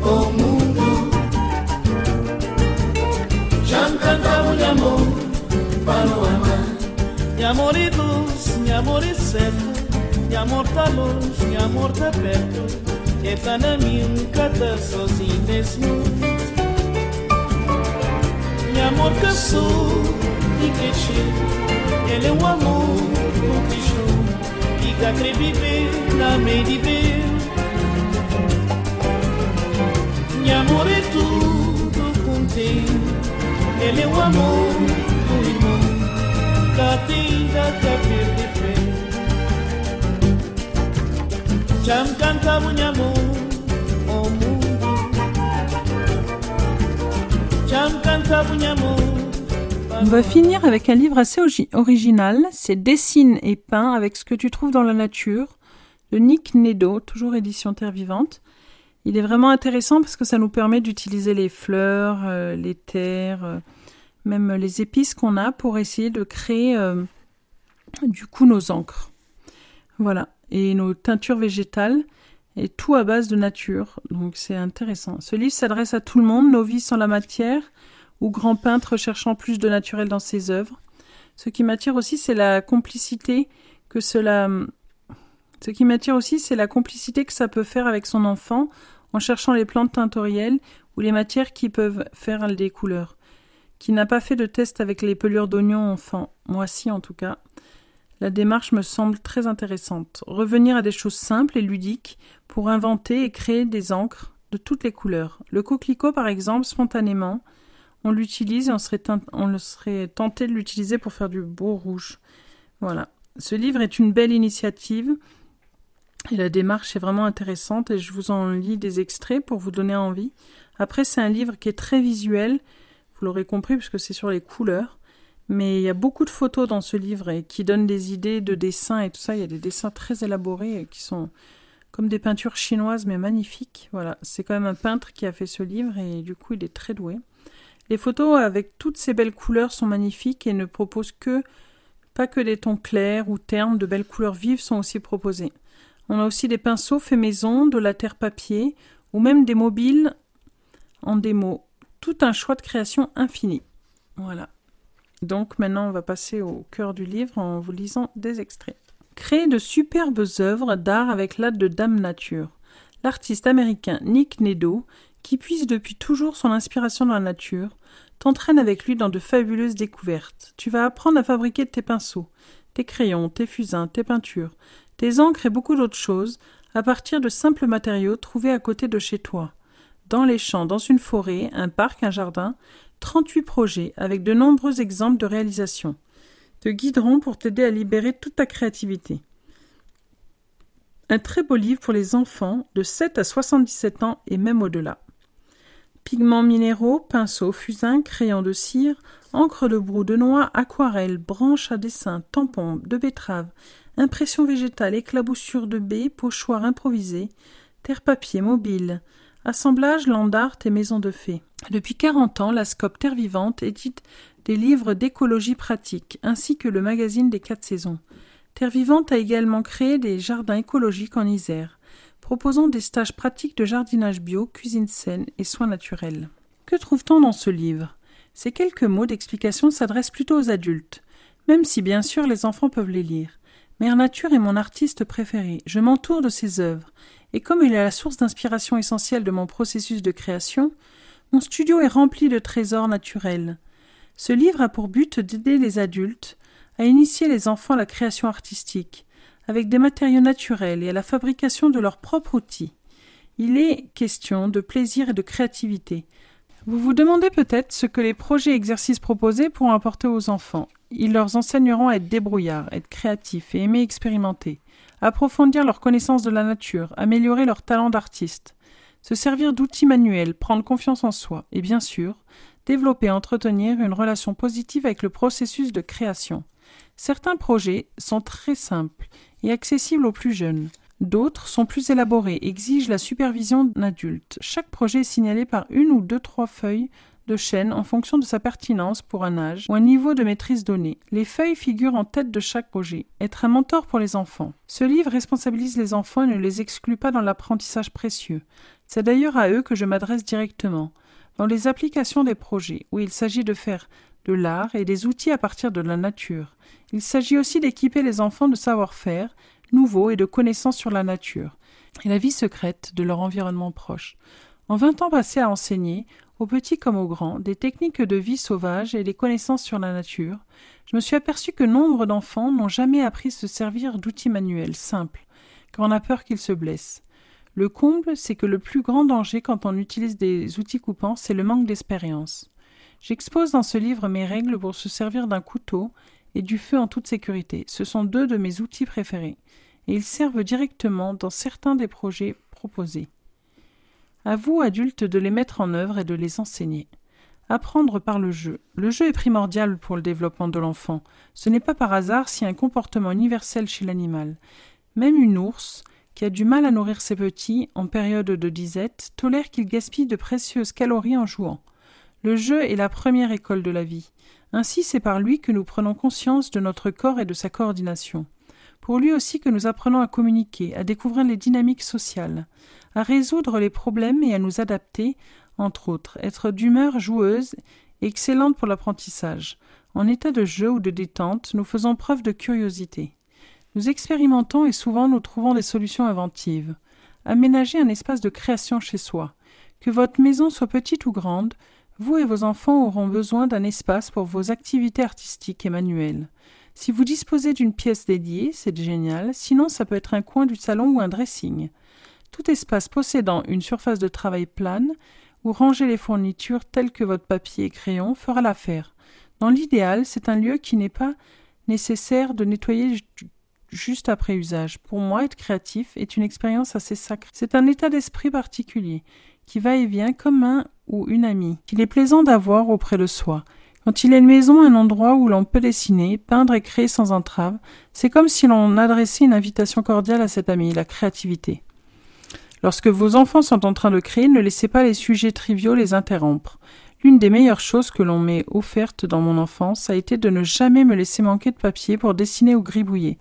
oh mundo Cham canta De amor tá longe, de amor tá perto E tá na minha, nunca tá sozinho nesse mundo De amor e que Ele é o amor do Cristo que acredito na meia de Deus Meu amor é tudo contigo Ele é o amor do irmão Que tem da cabeça On va finir avec un livre assez original, c'est Dessine et peint avec ce que tu trouves dans la nature, de Nick Nedo, toujours édition Terre Vivante. Il est vraiment intéressant parce que ça nous permet d'utiliser les fleurs, euh, les terres, euh, même les épices qu'on a pour essayer de créer euh, du coup nos encres. Voilà et nos teintures végétales, et tout à base de nature. Donc c'est intéressant. Ce livre s'adresse à tout le monde, novice en la matière ou grand peintre cherchant plus de naturel dans ses œuvres. Ce qui m'attire aussi, c'est la complicité que cela. Ce qui m'attire aussi, c'est la complicité que ça peut faire avec son enfant en cherchant les plantes teintorielles ou les matières qui peuvent faire des couleurs. Qui n'a pas fait de test avec les pelures d'oignons enfant Moi si en tout cas. La démarche me semble très intéressante. Revenir à des choses simples et ludiques pour inventer et créer des encres de toutes les couleurs. Le coquelicot, par exemple, spontanément, on l'utilise et on serait, serait tenté de l'utiliser pour faire du beau rouge. Voilà. Ce livre est une belle initiative et la démarche est vraiment intéressante et je vous en lis des extraits pour vous donner envie. Après, c'est un livre qui est très visuel, vous l'aurez compris puisque c'est sur les couleurs. Mais il y a beaucoup de photos dans ce livre qui donnent des idées de dessins et tout ça. Il y a des dessins très élaborés qui sont comme des peintures chinoises mais magnifiques. Voilà, c'est quand même un peintre qui a fait ce livre et du coup il est très doué. Les photos avec toutes ces belles couleurs sont magnifiques et ne proposent que pas que des tons clairs ou ternes, de belles couleurs vives sont aussi proposées. On a aussi des pinceaux faits maison, de la terre papier ou même des mobiles en démo. Tout un choix de création infini. Voilà. Donc maintenant, on va passer au cœur du livre en vous lisant des extraits. Créer de superbes œuvres d'art avec l'aide de Dame Nature. L'artiste américain Nick Nedo, qui puise depuis toujours son inspiration dans la nature, t'entraîne avec lui dans de fabuleuses découvertes. Tu vas apprendre à fabriquer tes pinceaux, tes crayons, tes fusains, tes peintures, tes encres et beaucoup d'autres choses à partir de simples matériaux trouvés à côté de chez toi. Dans les champs, dans une forêt, un parc, un jardin, 38 projets avec de nombreux exemples de réalisation te guideront pour t'aider à libérer toute ta créativité. Un très beau livre pour les enfants de 7 à 77 ans et même au-delà. Pigments minéraux, pinceaux, fusains, crayons de cire, encre de brou de noix, aquarelles, branches à dessin, tampons, de betterave, impression végétale, éclaboussure de baies, pochoirs improvisés, terre-papier mobile, assemblage, land art et maison de fées. Depuis quarante ans, la Scope Terre Vivante édite des livres d'écologie pratique, ainsi que le magazine des quatre saisons. Terre Vivante a également créé des jardins écologiques en Isère, proposant des stages pratiques de jardinage bio, cuisine saine et soins naturels. Que trouve-t-on dans ce livre? Ces quelques mots d'explication s'adressent plutôt aux adultes, même si bien sûr les enfants peuvent les lire. Mère Nature est mon artiste préféré, je m'entoure de ses œuvres, et comme il est la source d'inspiration essentielle de mon processus de création, mon studio est rempli de trésors naturels. Ce livre a pour but d'aider les adultes à initier les enfants à la création artistique, avec des matériaux naturels et à la fabrication de leurs propres outils. Il est question de plaisir et de créativité. Vous vous demandez peut-être ce que les projets et exercices proposés pourront apporter aux enfants. Ils leur enseigneront à être débrouillards, être créatifs et aimer expérimenter, approfondir leur connaissance de la nature, améliorer leur talent d'artiste, se servir d'outils manuels, prendre confiance en soi et bien sûr, développer et entretenir une relation positive avec le processus de création. Certains projets sont très simples et accessibles aux plus jeunes. D'autres sont plus élaborés, exigent la supervision d'un adulte. Chaque projet est signalé par une ou deux trois feuilles de en fonction de sa pertinence pour un âge ou un niveau de maîtrise donné. Les feuilles figurent en tête de chaque projet. Être un mentor pour les enfants. Ce livre responsabilise les enfants et ne les exclut pas dans l'apprentissage précieux. C'est d'ailleurs à eux que je m'adresse directement. Dans les applications des projets, où il s'agit de faire de l'art et des outils à partir de la nature. Il s'agit aussi d'équiper les enfants de savoir-faire, nouveaux et de connaissances sur la nature et la vie secrète de leur environnement proche. En vingt ans passés à enseigner, aux petits comme aux grands, des techniques de vie sauvage et des connaissances sur la nature, je me suis aperçu que nombre d'enfants n'ont jamais appris à se servir d'outils manuels simples, car on a peur qu'ils se blessent. Le comble, c'est que le plus grand danger quand on utilise des outils coupants, c'est le manque d'expérience. J'expose dans ce livre mes règles pour se servir d'un couteau et du feu en toute sécurité. Ce sont deux de mes outils préférés et ils servent directement dans certains des projets proposés. À vous, adultes, de les mettre en œuvre et de les enseigner. Apprendre par le jeu. Le jeu est primordial pour le développement de l'enfant. Ce n'est pas par hasard si un comportement universel chez l'animal. Même une ours, qui a du mal à nourrir ses petits en période de disette, tolère qu'il gaspille de précieuses calories en jouant. Le jeu est la première école de la vie. Ainsi c'est par lui que nous prenons conscience de notre corps et de sa coordination pour lui aussi que nous apprenons à communiquer, à découvrir les dynamiques sociales, à résoudre les problèmes et à nous adapter, entre autres, être d'humeur joueuse excellente pour l'apprentissage. En état de jeu ou de détente, nous faisons preuve de curiosité. Nous expérimentons et souvent nous trouvons des solutions inventives. Aménagez un espace de création chez soi. Que votre maison soit petite ou grande, vous et vos enfants auront besoin d'un espace pour vos activités artistiques et manuelles. Si vous disposez d'une pièce dédiée, c'est génial, sinon ça peut être un coin du salon ou un dressing. Tout espace possédant une surface de travail plane, où ranger les fournitures telles que votre papier et crayon fera l'affaire. Dans l'idéal, c'est un lieu qui n'est pas nécessaire de nettoyer juste après usage. Pour moi, être créatif est une expérience assez sacrée. C'est un état d'esprit particulier, qui va et vient comme un ou une amie, qu'il est plaisant d'avoir auprès de soi. Quand il est une maison, un endroit où l'on peut dessiner, peindre et créer sans entrave, c'est comme si l'on adressait une invitation cordiale à cet ami, la créativité. Lorsque vos enfants sont en train de créer, ne laissez pas les sujets triviaux les interrompre. L'une des meilleures choses que l'on m'ait offertes dans mon enfance a été de ne jamais me laisser manquer de papier pour dessiner ou gribouiller.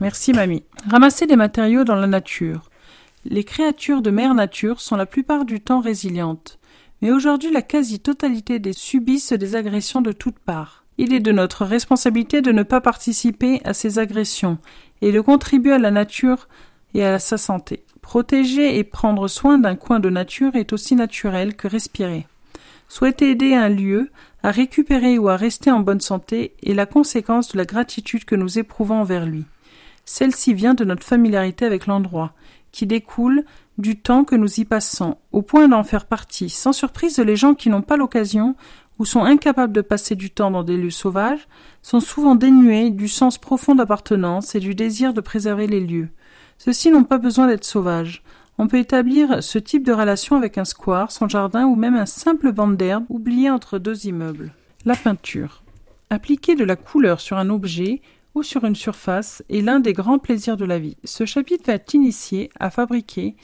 Merci, mamie. Ramassez des matériaux dans la nature. Les créatures de mère nature sont la plupart du temps résilientes mais aujourd'hui la quasi-totalité des subissent des agressions de toutes parts. Il est de notre responsabilité de ne pas participer à ces agressions et de contribuer à la nature et à sa santé. Protéger et prendre soin d'un coin de nature est aussi naturel que respirer. Souhaiter aider un lieu à récupérer ou à rester en bonne santé est la conséquence de la gratitude que nous éprouvons envers lui. Celle-ci vient de notre familiarité avec l'endroit, qui découle du temps que nous y passons, au point d'en faire partie. Sans surprise, les gens qui n'ont pas l'occasion ou sont incapables de passer du temps dans des lieux sauvages sont souvent dénués du sens profond d'appartenance et du désir de préserver les lieux. Ceux-ci n'ont pas besoin d'être sauvages. On peut établir ce type de relation avec un square, son jardin ou même un simple banc d'herbe oublié entre deux immeubles. La peinture. Appliquer de la couleur sur un objet ou sur une surface est l'un des grands plaisirs de la vie. Ce chapitre va t'initier à fabriquer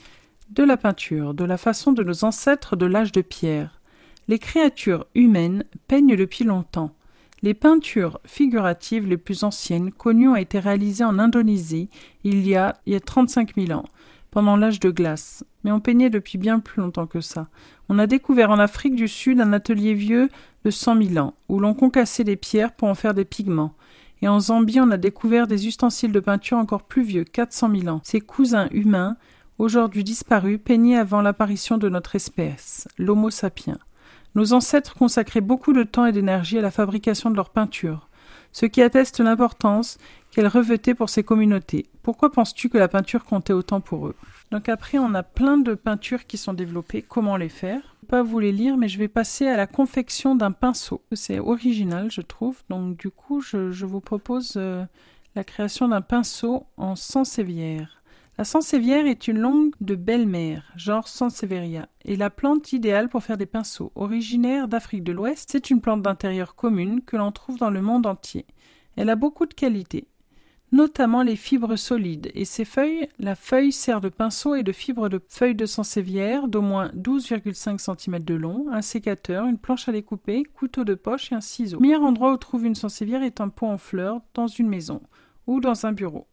de la peinture, de la façon de nos ancêtres de l'âge de pierre. Les créatures humaines peignent depuis longtemps. Les peintures figuratives les plus anciennes connues ont été réalisées en Indonésie il y a, il y a 35 000 ans, pendant l'âge de glace. Mais on peignait depuis bien plus longtemps que ça. On a découvert en Afrique du Sud un atelier vieux de 100 000 ans, où l'on concassait des pierres pour en faire des pigments. Et en Zambie, on a découvert des ustensiles de peinture encore plus vieux, 400 000 ans. Ces cousins humains aujourd'hui disparu, peigné avant l'apparition de notre espèce, l'Homo sapiens. Nos ancêtres consacraient beaucoup de temps et d'énergie à la fabrication de leurs peintures, ce qui atteste l'importance qu'elle revêtait pour ses communautés. Pourquoi penses-tu que la peinture comptait autant pour eux? Donc après, on a plein de peintures qui sont développées. Comment les faire? Je vais pas vous les lire, mais je vais passer à la confection d'un pinceau. C'est original, je trouve. Donc du coup, je, vous propose euh, la création d'un pinceau en sansevieria. La sansevieria est une longue de belle-mère, genre sansevieria, et la plante idéale pour faire des pinceaux. Originaire d'Afrique de l'Ouest, c'est une plante d'intérieur commune que l'on trouve dans le monde entier. Elle a beaucoup de qualités notamment les fibres solides, et ces feuilles, la feuille sert de pinceau et de fibres de feuilles de sansevieria d'au moins 12,5 cm de long, un sécateur, une planche à découper, couteau de poche et un ciseau. Le meilleur endroit où trouve une sansevieria est un pot en fleurs, dans une maison ou dans un bureau.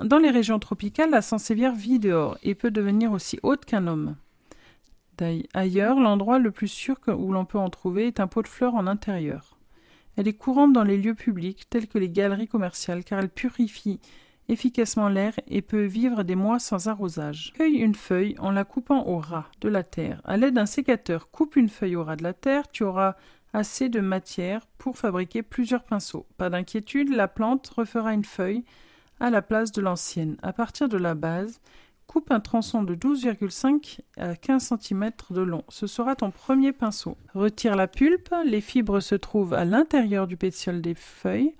Dans les régions tropicales, la sansevieria vit dehors et peut devenir aussi haute qu'un homme. Ailleurs, l'endroit le plus sûr où l'on peut en trouver est un pot de fleurs en intérieur. Elle est courante dans les lieux publics tels que les galeries commerciales car elle purifie efficacement l'air et peut vivre des mois sans arrosage. Cueille une feuille en la coupant au ras de la terre. À l'aide d'un sécateur, coupe une feuille au ras de la terre, tu auras assez de matière pour fabriquer plusieurs pinceaux. Pas d'inquiétude, la plante refera une feuille à la place de l'ancienne. À partir de la base, Coupe un tronçon de 12,5 à 15 cm de long. Ce sera ton premier pinceau. Retire la pulpe. Les fibres se trouvent à l'intérieur du pétiole des feuilles.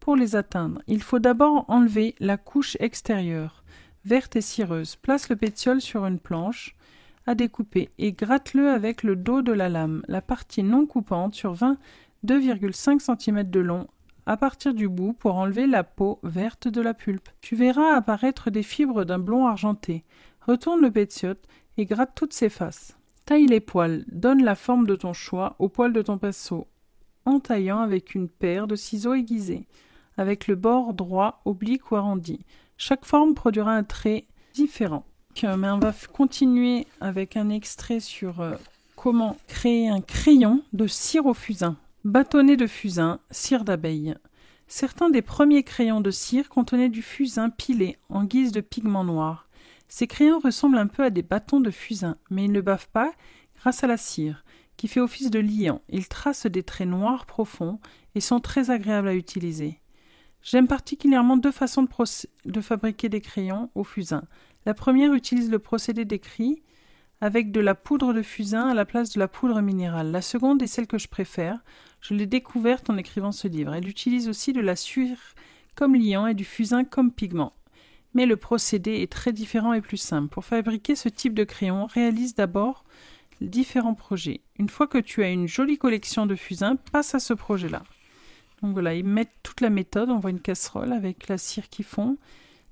Pour les atteindre, il faut d'abord enlever la couche extérieure, verte et cireuse. Place le pétiole sur une planche à découper et gratte-le avec le dos de la lame. La partie non coupante sur 22,5 cm de long à partir du bout pour enlever la peau verte de la pulpe. Tu verras apparaître des fibres d'un blond argenté. Retourne le pétiote et gratte toutes ses faces. Taille les poils, donne la forme de ton choix au poil de ton pinceau, en taillant avec une paire de ciseaux aiguisés, avec le bord droit, oblique ou arrondi. Chaque forme produira un trait différent. Mais on va continuer avec un extrait sur euh, comment créer un crayon de cire au fusain. Bâtonnet de fusain, cire d'abeille. Certains des premiers crayons de cire contenaient du fusain pilé en guise de pigment noir. Ces crayons ressemblent un peu à des bâtons de fusain, mais ils ne bavent pas grâce à la cire, qui fait office de liant. Ils tracent des traits noirs profonds et sont très agréables à utiliser. J'aime particulièrement deux façons de, fabriquer des crayons au fusain. La première utilise le procédé décrit avec de la poudre de fusain à la place de la poudre minérale. La seconde est celle que je préfère. Je l'ai découverte en écrivant ce livre. Elle utilise aussi de la suire comme liant et du fusain comme pigment. Mais le procédé est très différent et plus simple. Pour fabriquer ce type de crayon, réalise d'abord différents projets. Une fois que tu as une jolie collection de fusain, passe à ce projet-là. Donc voilà, ils mettent toute la méthode. On voit une casserole avec la cire qui fond,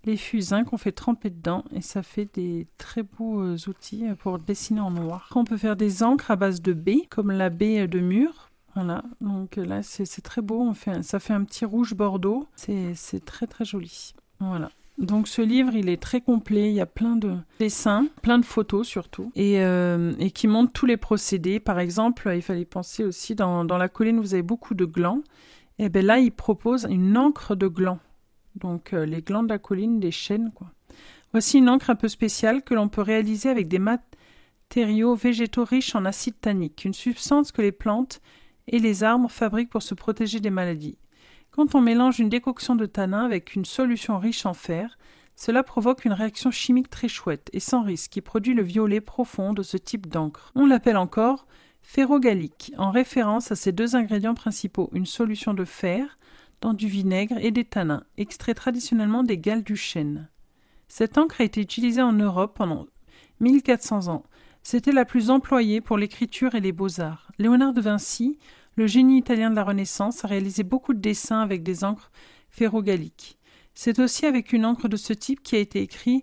les fusains qu'on fait tremper dedans et ça fait des très beaux euh, outils pour dessiner en noir. On peut faire des encres à base de baies, comme la baie de mur. Voilà, donc là c'est très beau, ça fait un petit rouge bordeaux, c'est très très joli. Voilà. Donc ce livre, il est très complet, il y a plein de dessins, plein de photos surtout, et, euh, qui montrent tous les procédés. Par exemple, il fallait penser aussi, dans, la colline, vous avez beaucoup de glands, et bien là, il propose une encre de glands. Donc euh, les glands de colline, des chênes. Voici une encre un peu spéciale que l'on peut réaliser avec des matériaux végétaux riches en acide tannique, une substance que les plantes et les arbres fabriquent pour se protéger des maladies. Quand on mélange une décoction de tanin avec une solution riche en fer, cela provoque une réaction chimique très chouette et sans risque qui produit le violet profond de ce type d'encre. On l'appelle encore ferrogalique, en référence à ces deux ingrédients principaux, une solution de fer dans du vinaigre et des tanins, extraits traditionnellement des galles du chêne. Cette encre a été utilisée en Europe pendant 1400 ans. C'était la plus employée pour l'écriture et les beaux-arts. Léonard de Vinci, le génie italien de la Renaissance, a réalisé beaucoup de dessins avec des encres ferrogaliques. C'est aussi avec une encre de ce type qui a été écrit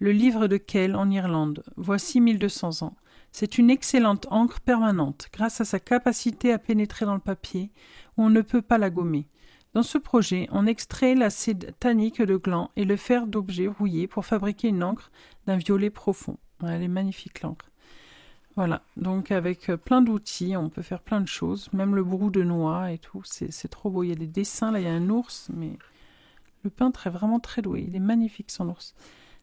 le livre de Kell en Irlande, voici 1200 ans. C'est une excellente encre permanente, grâce à sa capacité à pénétrer dans le papier, où on ne peut pas la gommer. Dans ce projet, on extrait l'acide tannique de gland et le fer d'objet rouillé pour fabriquer une encre d'un violet profond. Elle est magnifique l'encre. Voilà, donc avec euh, plein d'outils, on peut faire plein de choses, même le brou de noix et tout, c'est trop beau. Il y a des dessins, là il y a un ours, mais le peintre est vraiment très doué, il est magnifique son ours.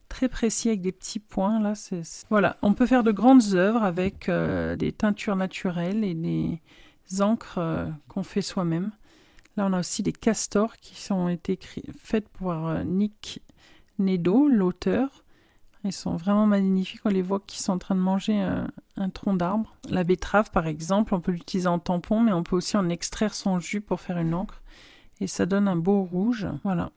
Très précis avec des petits points, là, c'est... Voilà, on peut faire de grandes œuvres avec euh, des teintures naturelles et des encres euh, qu'on fait soi-même. Là, on a aussi des castors qui ont été faits par euh, Nick Nedo, l'auteur. Ils sont vraiment magnifiques. On les voit qui sont en train de manger un, un tronc d'arbre. La betterave, par exemple, on peut l'utiliser en tampon, mais on peut aussi en extraire son jus pour faire une encre. Et ça donne un beau rouge. Voilà.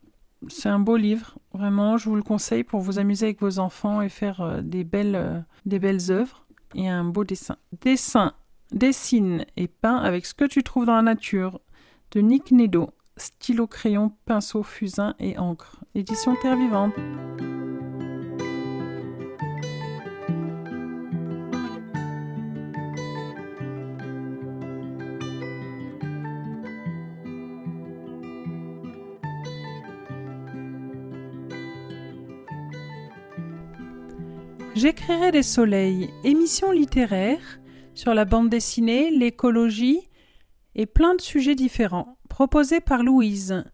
C'est un beau livre. Vraiment, je vous le conseille pour vous amuser avec vos enfants et faire euh, des, belles, euh, des belles œuvres. Et un beau dessin. Dessin, dessine et peint avec ce que tu trouves dans la nature. De Nick Nedo. Stylo, crayon, pinceau, fusain et encre. Édition Terre Vivante. J'écrirai des soleils, émissions littéraires sur la bande dessinée, l'écologie et plein de sujets différents, proposés par Louise.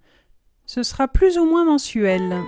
Ce sera plus ou moins mensuel.